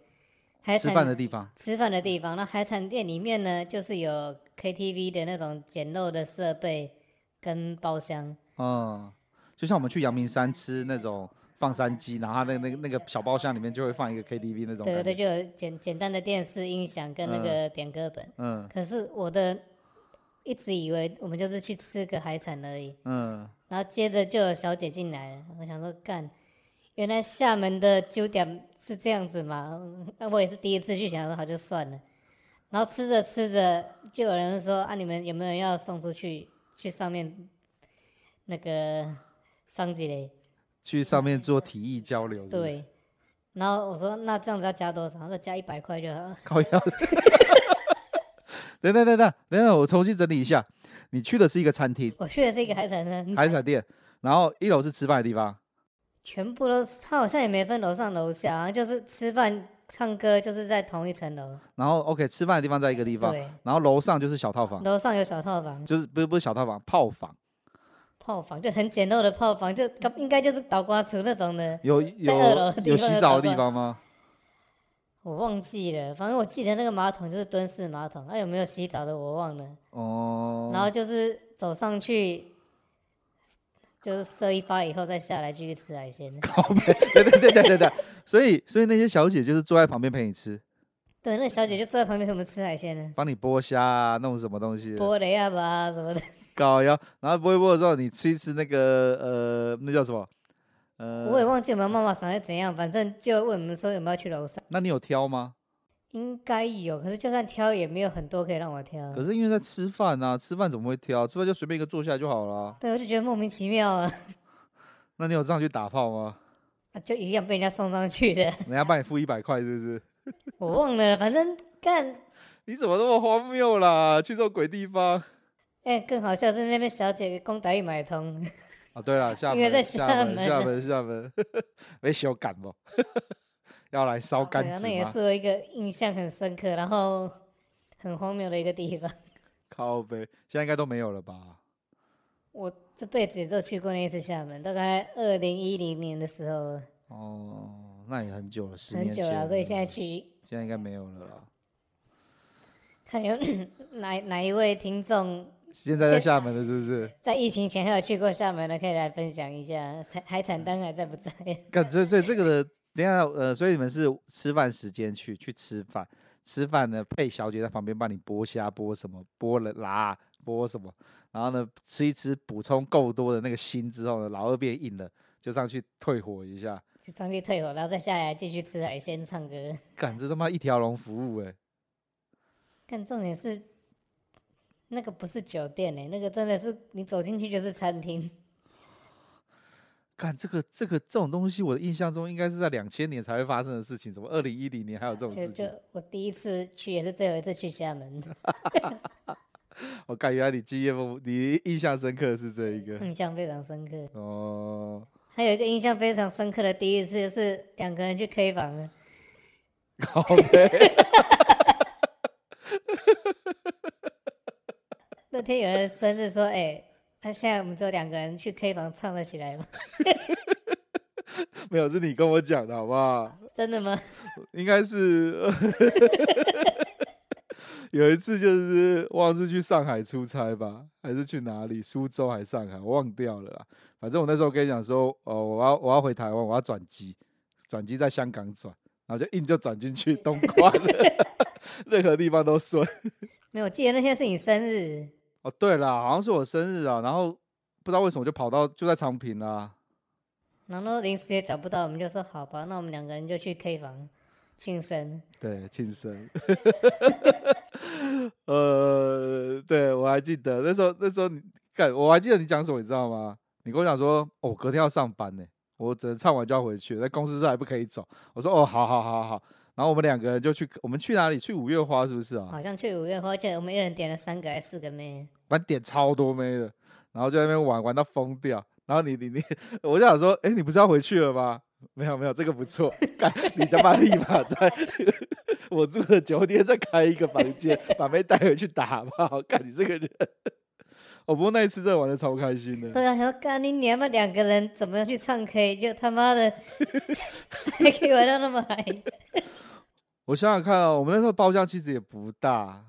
海吃饭的地方，吃饭的地方。那海产店里面呢，就是有 KTV 的那种简陋的设备跟包厢。嗯，就像我们去阳明山吃那种放山鸡，然后那那个那个小包厢里面就会放一个 KTV 那种。对对对，就有简简单的电视音响跟那个点歌本。嗯。可是我的一直以为我们就是去吃个海产而已。嗯。然后接着就有小姐进来了，我想说干，原来厦门的酒店。是这样子嘛？那我也是第一次去，想说好就算了。然后吃着吃着，就有人说啊，你们有没有人要送出去？去上面那个上级嘞？去上面做体育交流是是？对。然后我说那这样子要加多少？他说加一百块就好。高腰。等等等等等等，我重新整理一下。你去的是一个餐厅。我去的是一个海产店。海产店，然后一楼是吃饭的地方。全部都，他好像也没分楼上楼下，就是吃饭唱歌，就是在同一层楼。然后，OK，吃饭的地方在一个地方，对。然后楼上就是小套房。楼上有小套房，就是不是不是小套房，炮房。炮房就很简陋的炮房，就应该就是倒挂厨那种的。有有有洗澡的地方吗？我忘记了，反正我记得那个马桶就是蹲式马桶，那、啊、有没有洗澡的我忘了。哦。然后就是走上去。就是射一发以后再下来继续吃海鲜。靠背，对对对对对对。所以所以那些小姐就是坐在旁边陪你吃。对，那小姐就坐在旁边陪我们吃海鲜呢。帮你剥虾啊，弄什么东西？剥雷啊吧什么的。搞呀，然后剥一剥的时候，你吃一吃那个呃，那叫什么？呃，我也忘记我们妈妈想是怎样，反正就问我们说有没有去楼上。那你有挑吗？应该有，可是就算挑也没有很多可以让我挑。可是因为在吃饭啊，吃饭怎么会挑？吃饭就随便一个坐下来就好了。对，我就觉得莫名其妙啊。那你有上去打炮吗？啊，就一样被人家送上去的。人家帮你付一百块，是不是？我忘了，反正干。你怎么那么荒谬啦？去这种鬼地方。哎、欸，更好笑是那边小姐公打一买通。啊，对了，厦门，因为在厦门，厦门，厦门，没修改不？要来烧干子吗？那也是我一个印象很深刻，然后很荒谬的一个地方。靠北，现在应该都没有了吧？我这辈子也就去过那一次厦门，大概二零一零年的时候。哦，那也很久了，十年很久了，所以现在去，现在应该没有了啦。看有 哪哪一位听众现在在厦门的，是不是？在疫情前还有去过厦门的，可以来分享一下。海产单还在不在？感，所以所以这个的。等下，呃，所以你们是吃饭时间去去吃饭，吃饭呢，配小姐在旁边帮你剥虾、剥什么、剥了辣、剥什么，然后呢，吃一吃，补充够多的那个锌之后呢，老二变硬了，就上去退火一下，就上去退火，然后再下来继续吃海鲜、唱歌。干，这他妈一条龙服务哎、欸！干，重点是那个不是酒店哎、欸，那个真的是你走进去就是餐厅。看这个这个这种东西，我的印象中应该是在两千年才会发生的事情，怎么二零一零年还有这种事情？就，就我第一次去，也是最后一次去厦门。我感觉你记忆不，你印象深刻的是这一个，印象非常深刻。哦，还有一个印象非常深刻的第一次，是两个人去 K 房。好嘞。那天有人生日说，哎、欸。他现在我们只有两个人去 K 房唱得起来吗？没有，是你跟我讲的好不好？真的吗？应该是 有一次，就是忘是去上海出差吧，还是去哪里？苏州还是上海？我忘掉了啦。反正我那时候跟你讲说，哦，我要我要回台湾，我要转机，转机在香港转，然后就硬就转进去东 莞了，任何地方都顺。没有，我记得那天是你生日。哦，对了，好像是我生日啊，然后不知道为什么就跑到就在长平啦，然后临时也找不到，我们就说好吧，那我们两个人就去 K 房庆生。对，庆生。呃，对我还记得那时候，那时候你看，我还记得你讲什么，你知道吗？你跟我讲说，哦，隔天要上班呢，我只能唱完就要回去，在公司这还不可以走。我说，哦，好好好好。然后我们两个人就去，我们去哪里？去五月花是不是啊？好像去五月花，而且我们一人点了三个还是四个妹，反正点超多妹的，然后就在那边玩玩到疯掉。然后你你你，我就想说，哎，你不是要回去了吗？没有没有，这个不错，干你他妈立马在我住的酒店再开一个房间，把妹带回去打吧。干你这个人，我 不过那一次真的玩的超开心的。对啊，然后干你娘们两个人怎么样去唱 K？就他妈的 还可以玩到那么嗨。我想想看啊、哦，我们那时候包厢其实也不大，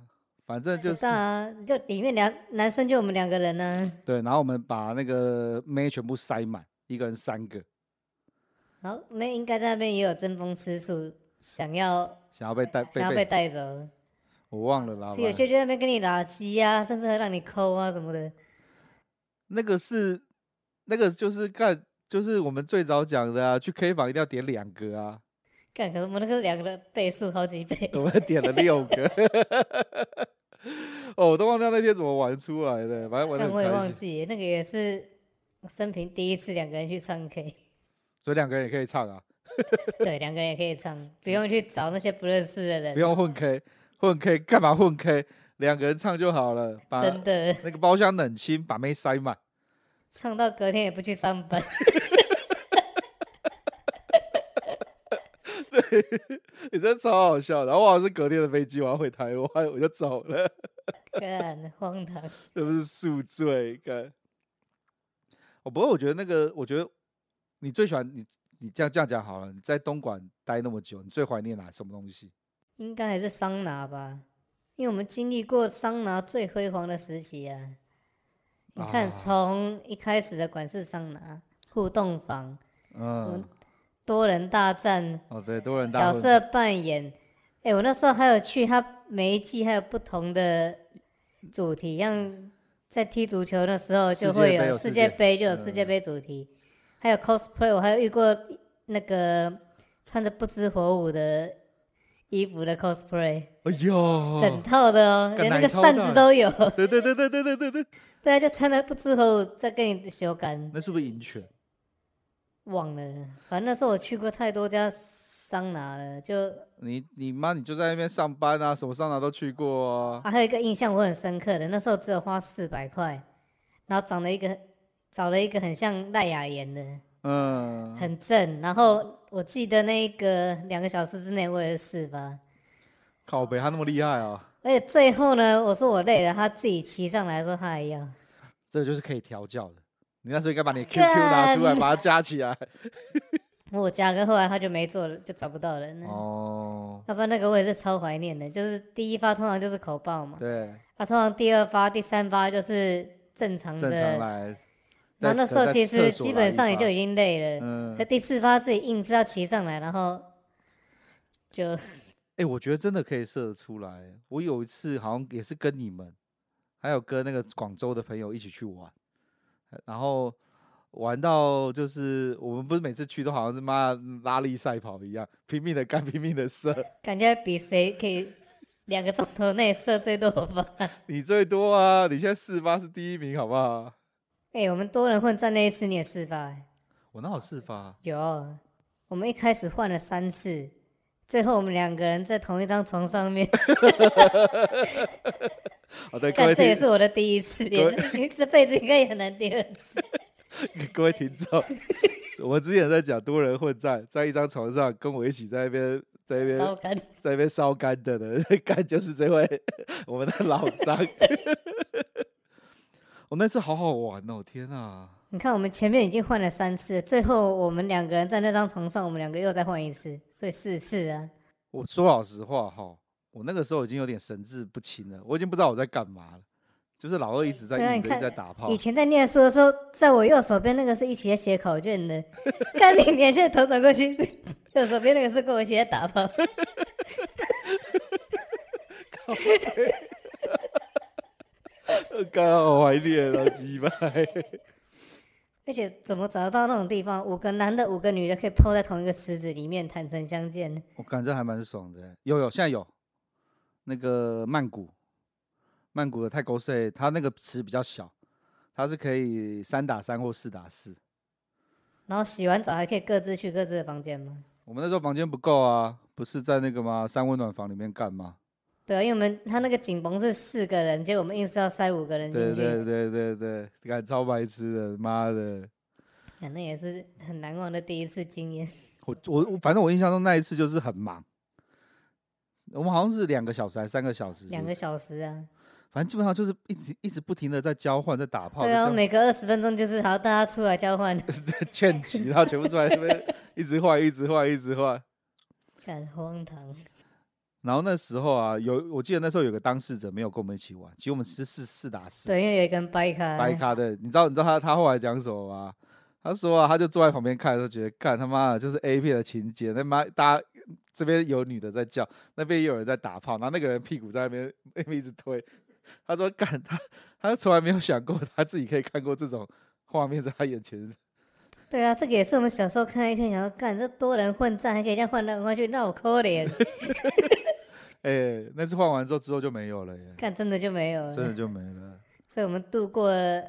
反正就是大啊，就里面两男生就我们两个人呢。对，然后我们把那个妹全部塞满，一个人三个。然后妹应该在那边也有争风吃醋，想要想要被带，想要被带走。我忘了啦。是有些就在那边跟你打鸡啊，甚至还让你抠啊什么的。那个是，那个就是干，就是我们最早讲的啊，去 K 房一定要点两个啊。干，可是我们那个两个的倍数好几倍。我们点了六个。哦，我都忘掉那天怎么玩出来的，反正玩。但我也忘记，那个也是生平第一次两个人去唱 K。所以两个人也可以唱啊，对，两个人也可以唱，不用去找那些不认识的人，不用混 K，混 K 干嘛混 K？两个人唱就好了，把真的那个包厢冷清，把妹塞满，唱到隔天也不去上班，对，你真的超好笑。然后我好像是隔天的飞机，我要回台湾，我就走了，干荒唐，这不是宿醉？干，哦，不过我觉得那个，我觉得。你最喜欢你你这样这样讲好了，你在东莞待那么久，你最怀念哪什么东西？应该还是桑拿吧，因为我们经历过桑拿最辉煌的时期啊。你看，从一开始的管式桑拿、互动房，嗯，多人大战，哦对，多人大角色扮演，哎、欸，我那时候还有去，他每一季还有不同的主题，像在踢足球的时候就会有世界杯，就有世界杯主题。嗯还有 cosplay，我还有遇过那个穿着不知火舞的衣服的 cosplay。哎呦，整套的哦，连那个扇子都有。对对对对对对对对。对啊，就穿的不知火舞在跟你修改。那是不是银泉？忘了，反正那时候我去过太多家桑拿了，就。你你妈，你就在那边上班啊，什么桑拿都去过啊。啊，还有一个印象我很深刻的，那时候只有花四百块，然后长了一个。找了一个很像赖雅妍的，嗯，很正。然后我记得那个两个小时之内我也是试吧。靠北，他那么厉害啊！而且最后呢，我说我累了，他自己骑上来说他还要。这就是可以调教的。你那时候应该把你 QQ 拿出来，把它加起来。我加个，后来他就没做了，就找不到人了。哦。要不然那个我也是超怀念的，就是第一发通常就是口爆嘛。对。他通常第二发、第三发就是正常的。正常来。然后那时候其实基本上也就已经累了，嗯，可第四发自己硬是要骑上来，然后就，哎、欸，我觉得真的可以射得出来。我有一次好像也是跟你们，还有跟那个广州的朋友一起去玩，然后玩到就是我们不是每次去都好像是妈拉力赛跑一样，拼命的干，拼命的射，感觉比谁可以两个钟头内射最多发。你最多啊！你现在四发是第一名，好不好？哎、欸，我们多人混战那一次你也四发、欸？我哪有四发？有，我们一开始换了三次，最后我们两个人在同一张床上面。好的，但这也是我的第一次，也是这辈子应该也很难第二次。各位听众，我们之前在讲多人混战，在一张床上跟我一起在那边，在那边烧干，在那边烧干的呢干就是这位我们的老张。我、哦、那次好好玩哦！天啊！你看，我们前面已经换了三次，最后我们两个人在那张床上，我们两个又再换一次，所以四次啊。我说老实话哈，我那个时候已经有点神志不清了，我已经不知道我在干嘛了。就是老二一直在一直在打炮。以前在念书的时候，在我右手边那个是一起 在写考卷的，看你连线头转过去，右手边那个是跟我一起在打炮。刚好怀念了鸡排，而且怎么找得到那种地方？五个男的，五个女的可以泡在同一个池子里面，坦诚相见。我感觉还蛮爽的。有有，现在有那个曼谷，曼谷的泰国赛，它那个池比较小，它是可以三打三或四打四。然后洗完澡还可以各自去各自的房间吗？我们那时候房间不够啊，不是在那个吗？三温暖房里面干吗？对啊，因为我们他那个紧绷是四个人，结果我们硬是要塞五个人进去。对对对对对，干超白痴的，妈的！反正也是很难忘的第一次经验。我我反正我印象中那一次就是很忙，我们好像是两个小时还是三个小时？两个小时啊。反正基本上就是一直一直不停的在交换，在打炮。对啊，每隔二十分钟就是好，大家出来交换。劝局，然后全部出来这边 一直换，一直换，一直换。很荒唐。然后那时候啊，有我记得那时候有个当事者没有跟我们一起玩，其实我们是四四打四。对，因为有一个人掰卡。掰卡的，你知道你知道他他后来讲什么吗？他说啊，他就坐在旁边看的时候，觉得干他妈的，就是 A 片的情节，那妈大家这边有女的在叫，那边也有人在打炮，然后那个人屁股在那边 那边一直推。他说干他，他从来没有想过他自己可以看过这种画面在他眼前。对啊，这个也是我们小时候看 A 片，想说干这多人混战还可以这样换来换去，那我可怜。哎、欸，那次换完之后，之后就没有了耶。看，真的就没有了。真的就没了。所以我们度过了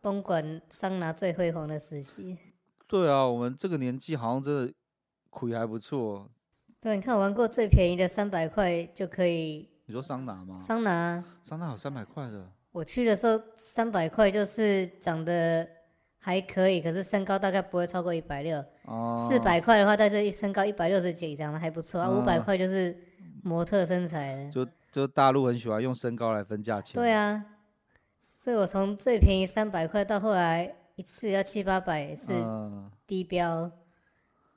东莞桑拿最辉煌的时期。对啊，我们这个年纪好像真的亏还不错。对，你看我玩过最便宜的三百块就可以。你说桑拿吗？桑拿。桑拿有三百块的。我去的时候三百块就是长得还可以，可是身高大概不会超过一百六。哦。四百块的话，在这身高一百六十几，长得还不错啊。五百块就是。模特身材，就就大陆很喜欢用身高来分价钱。对啊，所以我从最便宜三百块到后来一次要七八百是低标，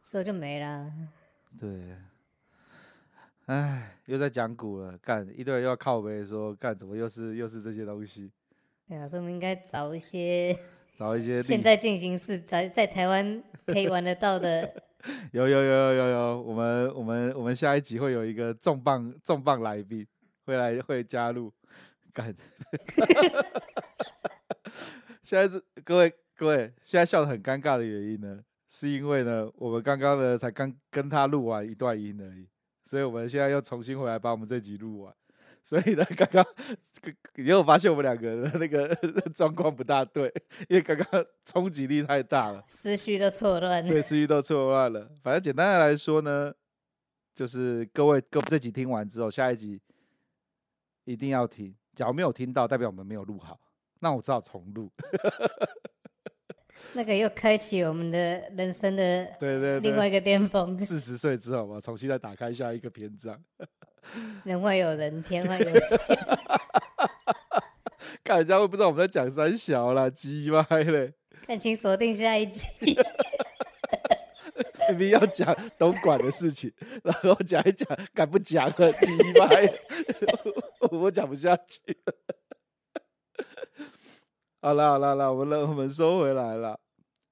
所以、嗯、就没了。对，哎，又在讲古了，干一堆人又要靠背说干怎么又是又是这些东西。对啊，所以我们应该找一些找一些现在进行式在在台湾可以玩得到的。有有有有有有，我们我们我们下一集会有一个重磅重磅来宾会来会加入，干，现在是各位各位现在笑得很尴尬的原因呢，是因为呢我们刚刚呢才刚跟他录完一段音而已，所以我们现在又重新回来把我们这集录完。所以呢，刚刚你有发现我们两个人的那个状况不大对，因为刚刚冲击力太大了，思绪都错乱了。对，思绪都错乱了。反正简单的来说呢，就是各位各这集听完之后，下一集一定要听。假如没有听到，代表我们没有录好，那我只好重录。那个又开启我们的人生的对对另外一个巅峰。四十岁之后嘛，重新再打开下一个篇章。人外有人，天外有天。看人家会不知道我们在讲三小啦，鸡歪嘞。看清锁定下一集。明明要讲东莞的事情，然后讲一讲，敢不讲了，鸡歪。我讲不下去。好了好了好了，我们我们收回来了。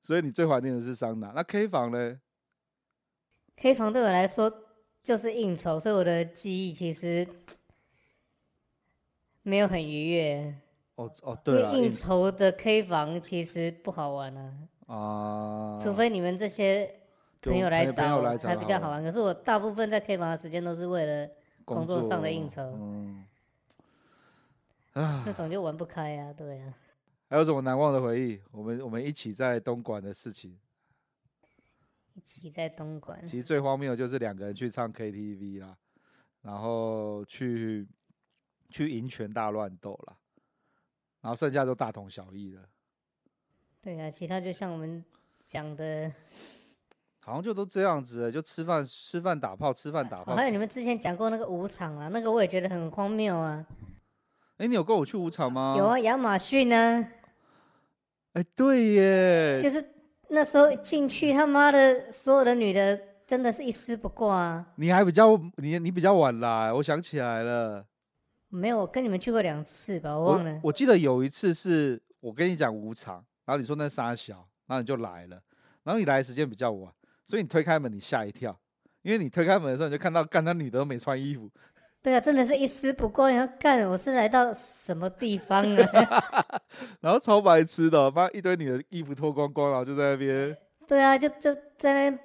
所以你最怀念的是桑拿，那 K 房呢？K 房对我来说。就是应酬，所以我的记忆其实没有很愉悦。哦哦，对啊，因为应酬的 K 房其实不好玩啊。啊。除非你们这些朋友来找才比较好玩。可是我大部分在 K 房的时间都是为了工作上的应酬。嗯。啊。那种就玩不开啊，对啊。还有什么难忘的回忆？我们我们一起在东莞的事情。在东莞，其实最荒谬的就是两个人去唱 KTV 啦，然后去去银泉大乱斗啦，然后剩下都大同小异了。对啊，其他就像我们讲的，好像就都这样子，就吃饭吃饭打炮，吃饭打炮。还有你们之前讲过那个舞场啊，那个我也觉得很荒谬啊。哎，你有跟我去舞场吗？有啊，亚马逊呢。哎，对耶，就是。那时候进去，他妈的，所有的女的真的是一丝不挂啊！你还比较你你比较晚来，我想起来了。没有，我跟你们去过两次吧，我忘了。我，我记得有一次是我跟你讲无常，然后你说那三小，然后你就来了，然后你来的时间比较晚，所以你推开门你吓一跳，因为你推开门的时候你就看到干那女的都没穿衣服。对啊，真的是一丝不挂。然后干，我是来到什么地方啊？然后超白痴的，把一堆女的衣服脱光光，然后就在那边。对啊，就就在那边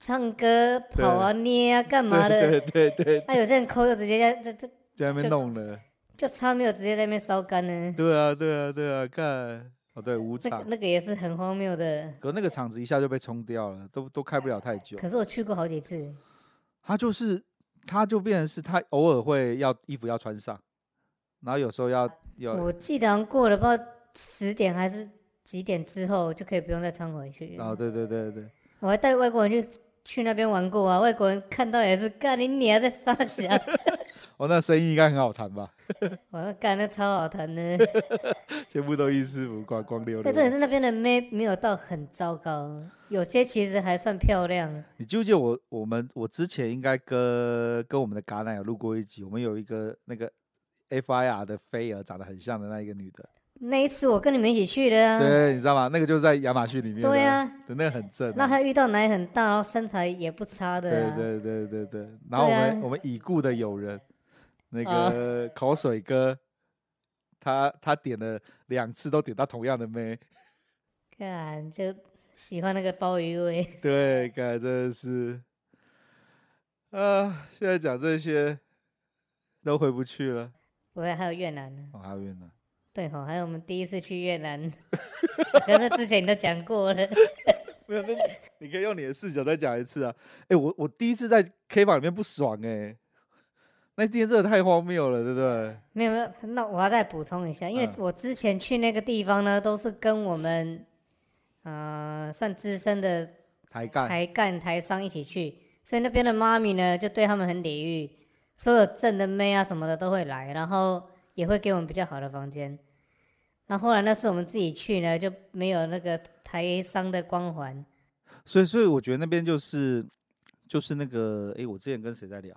唱歌、跑啊、捏啊，干嘛的？对对对。那有些人抠就直接在在在那边弄了，就差没有直接在那边烧干呢。对啊，对啊，对啊，干哦，对，五场、那个，那个也是很荒谬的。可那个场子一下就被冲掉了，都都开不了太久。可是我去过好几次。他就是，他就变成是他偶尔会要衣服要穿上，然后有时候要要。我记得过了不知道十点还是几点之后就可以不用再穿回去。哦，对对对对。我还带外国人去去那边玩过啊，外国人看到也是，干你你还在撒娇。我、哦、那生意应该很好谈吧？我那干的超好谈的，全部都一丝不挂，光溜溜。那真的是那边的妹没有到很糟糕，有些其实还算漂亮。你记不记得我我们我之前应该跟跟我们的嘎奶有录过一集，我们有一个那个 FIR 的飞儿长得很像的那一个女的。那一次我跟你们一起去的啊。对，你知道吗？那个就是在亚马逊里面。对啊，对，那个很正、啊。那他遇到奶很大，然后身材也不差的、啊。对对对对对。然后我们、啊、我们已故的友人。那个口水哥，哦、他他点了两次都点到同样的妹，看就喜欢那个鲍鱼味。对，看真的是，啊，现在讲这些都回不去了。不会，还有越南呢。哦，还有越南。对吼、哦，还有我们第一次去越南，可是之前你都讲过了。没有，那你可以用你的视角再讲一次啊。哎，我我第一次在 K 房里面不爽哎。那天真的太荒谬了，对不对？没有没有，那我要再补充一下，因为我之前去那个地方呢，都是跟我们，呃，算资深的台干、台干、台商一起去，所以那边的妈咪呢，就对他们很礼遇，所有正的妹啊什么的都会来，然后也会给我们比较好的房间。那后来那次我们自己去呢，就没有那个台商的光环。所以，所以我觉得那边就是，就是那个，哎，我之前跟谁在聊？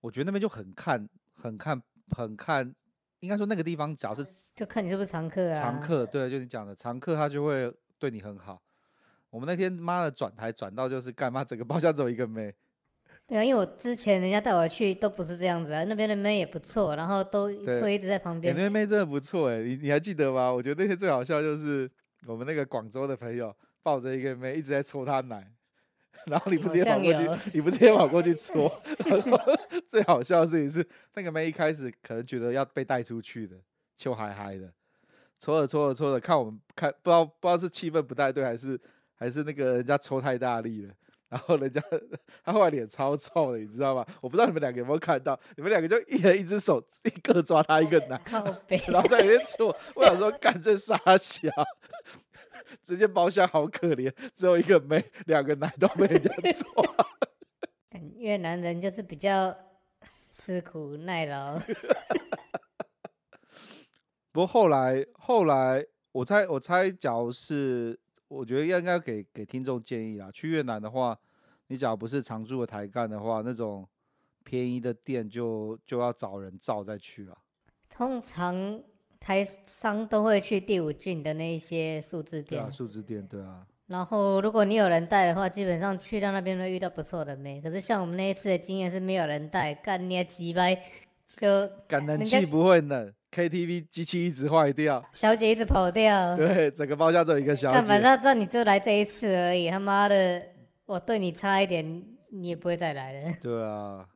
我觉得那边就很看，很看，很看，应该说那个地方，只要是就看你是不是常客啊。常客，对，就你讲的常客，他就会对你很好。我们那天妈的转台转到就是干嘛，整个包厢只有一个妹。对啊，因为我之前人家带我去都不是这样子啊，那边的妹也不错，然后都会一直在旁边。那边妹真的不错哎，你你还记得吗？我觉得那天最好笑就是我们那个广州的朋友抱着一个妹一直在搓她奶。然后你不直接跑过去，你不直接跑过去戳。然后最好笑的事情是，那个妹一开始可能觉得要被带出去的，就嗨嗨的，搓着搓着搓着，看我们看不知道不知道是气氛不太对，还是还是那个人家搓太大力了。然后人家他后来脸超臭的，你知道吗？我不知道你们两个有没有看到，你们两个就一人一只手，一个抓他一个拿，然后在里面搓。我想说，干这傻小。直接包厢好可怜，只有一个妹，两个奶都被人家抓。越南人就是比较吃苦耐劳。不过后来，后来我猜，我猜，假如是，我觉得应该给给听众建议啊，去越南的话，你假如不是常住的台干的话，那种便宜的店就就要找人照再去了。通常。台商都会去第五郡的那一些数字店，对啊，数字店，对啊。然后如果你有人带的话，基本上去到那边会遇到不错的妹。可是像我们那一次的经验是没有人带，干你还鸡掰，就感冷气不会冷，KTV 机器一直坏掉，小姐一直跑掉，对，整个包厢只有一个小姐。干反正知道你就来这一次而已，他妈的，我对你差一点，你也不会再来了。对啊。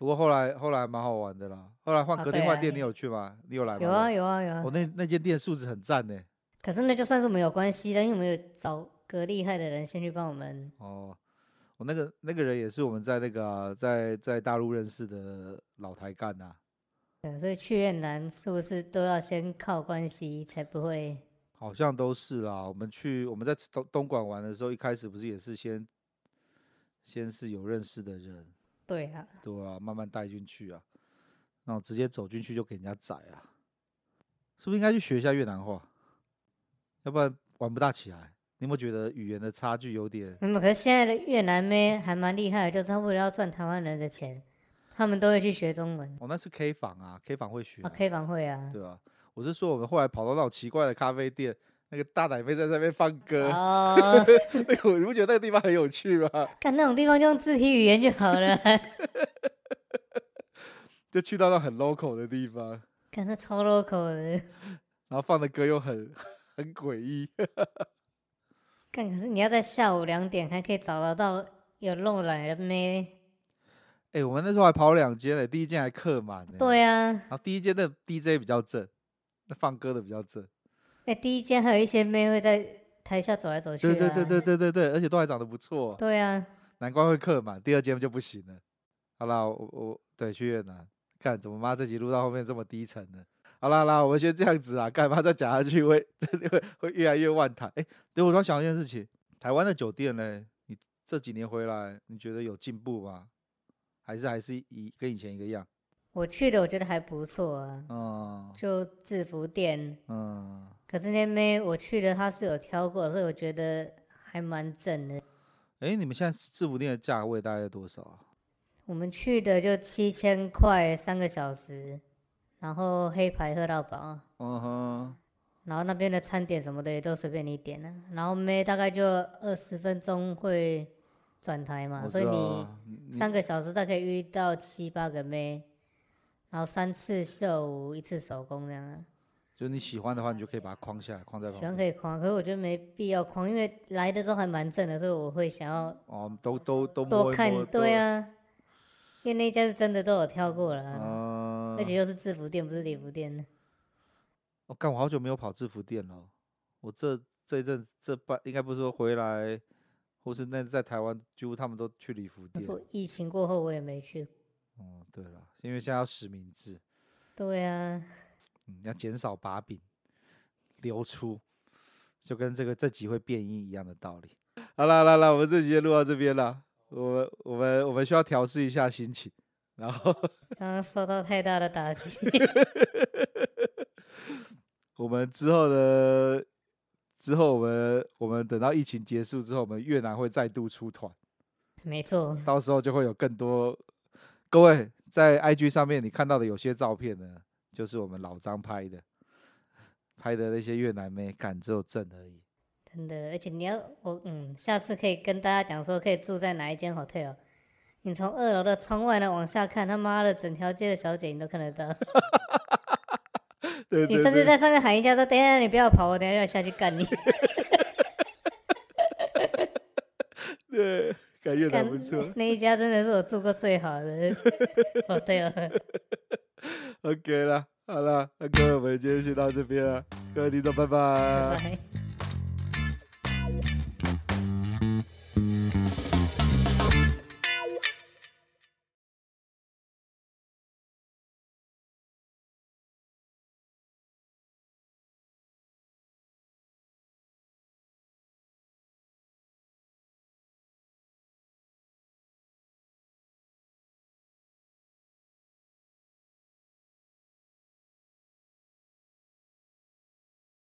不过后来后来蛮好玩的啦。后来换隔天换店，你有去吗？你有来吗？有啊有啊有啊。我、哦、那那间店素质很赞呢。可是那就算是没有关系的，因为我们有找个厉害的人先去帮我们。哦，我那个那个人也是我们在那个、啊、在在大陆认识的老台干呐、啊。对，所以去越南是不是都要先靠关系才不会？好像都是啦。我们去我们在东东莞玩的时候，一开始不是也是先先是有认识的人。对啊，对啊，慢慢带进去啊，然后直接走进去就给人家宰啊，是不是应该去学一下越南话？要不然玩不大起来。你有没有觉得语言的差距有点？那么，可是现在的越南妹还蛮厉害的，就是他为了要赚台湾人的钱，他们都会去学中文。哦，那是 K 房啊，K 房会学啊。哦，K 房会啊。对啊，我是说我们后来跑到那种奇怪的咖啡店。那个大奶妹在那边放歌，哦，那个你不觉得那个地方很有趣吗？看那种地方就用肢体语言就好了，就去到那很 local 的地方，看那超 local 的，然后放的歌又很很诡异，看可是你要在下午两点还可以找得到有露奶的妹，哎、欸，我们那时候还跑两间嘞，第一间还客满，对啊，然后第一间的 DJ 比较正，那放歌的比较正。哎、欸，第一间还有一些妹会在台下走来走去、啊。对对对对对对对，而且都还长得不错。对啊，难怪会客满。第二间就不行了。好啦，我我对去越南，看怎么妈这集录到后面这么低沉呢？好啦好啦，我们先这样子啊，干嘛再讲下去会会 会越来越万谈？哎、欸，对我刚想一件事情，台湾的酒店呢，你这几年回来，你觉得有进步吗？还是还是以跟以前一个样？我去的我觉得还不错啊，嗯，就制服店，嗯，可是那妹我去的他是有挑过，所以我觉得还蛮正的。哎、欸，你们现在制服店的价位大概多少啊？我们去的就七千块三个小时。然后黑牌喝到饱，嗯哼，然后那边的餐点什么的也都随便你点了，然后妹大概就二十分钟会转台嘛，所以你三个小时大概遇到七八个妹，然后三次秀舞一次手工这样。就是你喜欢的话，你就可以把它框下来，框在。喜欢可以框，可是我觉得没必要框，因为来的都还蛮正的，所以我会想要 哦，都都都多看，对啊，因为那家是真的都有挑过了。嗯而且又是制服店，不是礼服店呢。我干，我好久没有跑制服店了。我这这一阵这半应该不是说回来，或是那在台湾，几乎他们都去礼服店。说疫情过后我也没去。哦，对了，因为现在要实名制。对啊。嗯，要减少把柄流出，就跟这个这集会变音一样的道理。好了，来来，我们这集就录到这边了。我们我们我们需要调试一下心情。然后刚刚受到太大的打击 我们之后呢？之后我们我们等到疫情结束之后，我们越南会再度出团。没错，到时候就会有更多各位在 IG 上面你看到的有些照片呢，就是我们老张拍的，拍的那些越南妹，敢只有正而已。真的，而且你要我嗯，下次可以跟大家讲说，可以住在哪一间 hotel。你从二楼的窗外呢往下看，他妈的，整条街的小姐你都看得到。对对对，你甚至在上面喊一下说：“等一下，你不要跑，我等一下要下去干你。”对，感觉还不错。那一家真的是我住过最好的。哦，对哦。ok 了好了那各位我们今天先到这边了各位李总拜拜。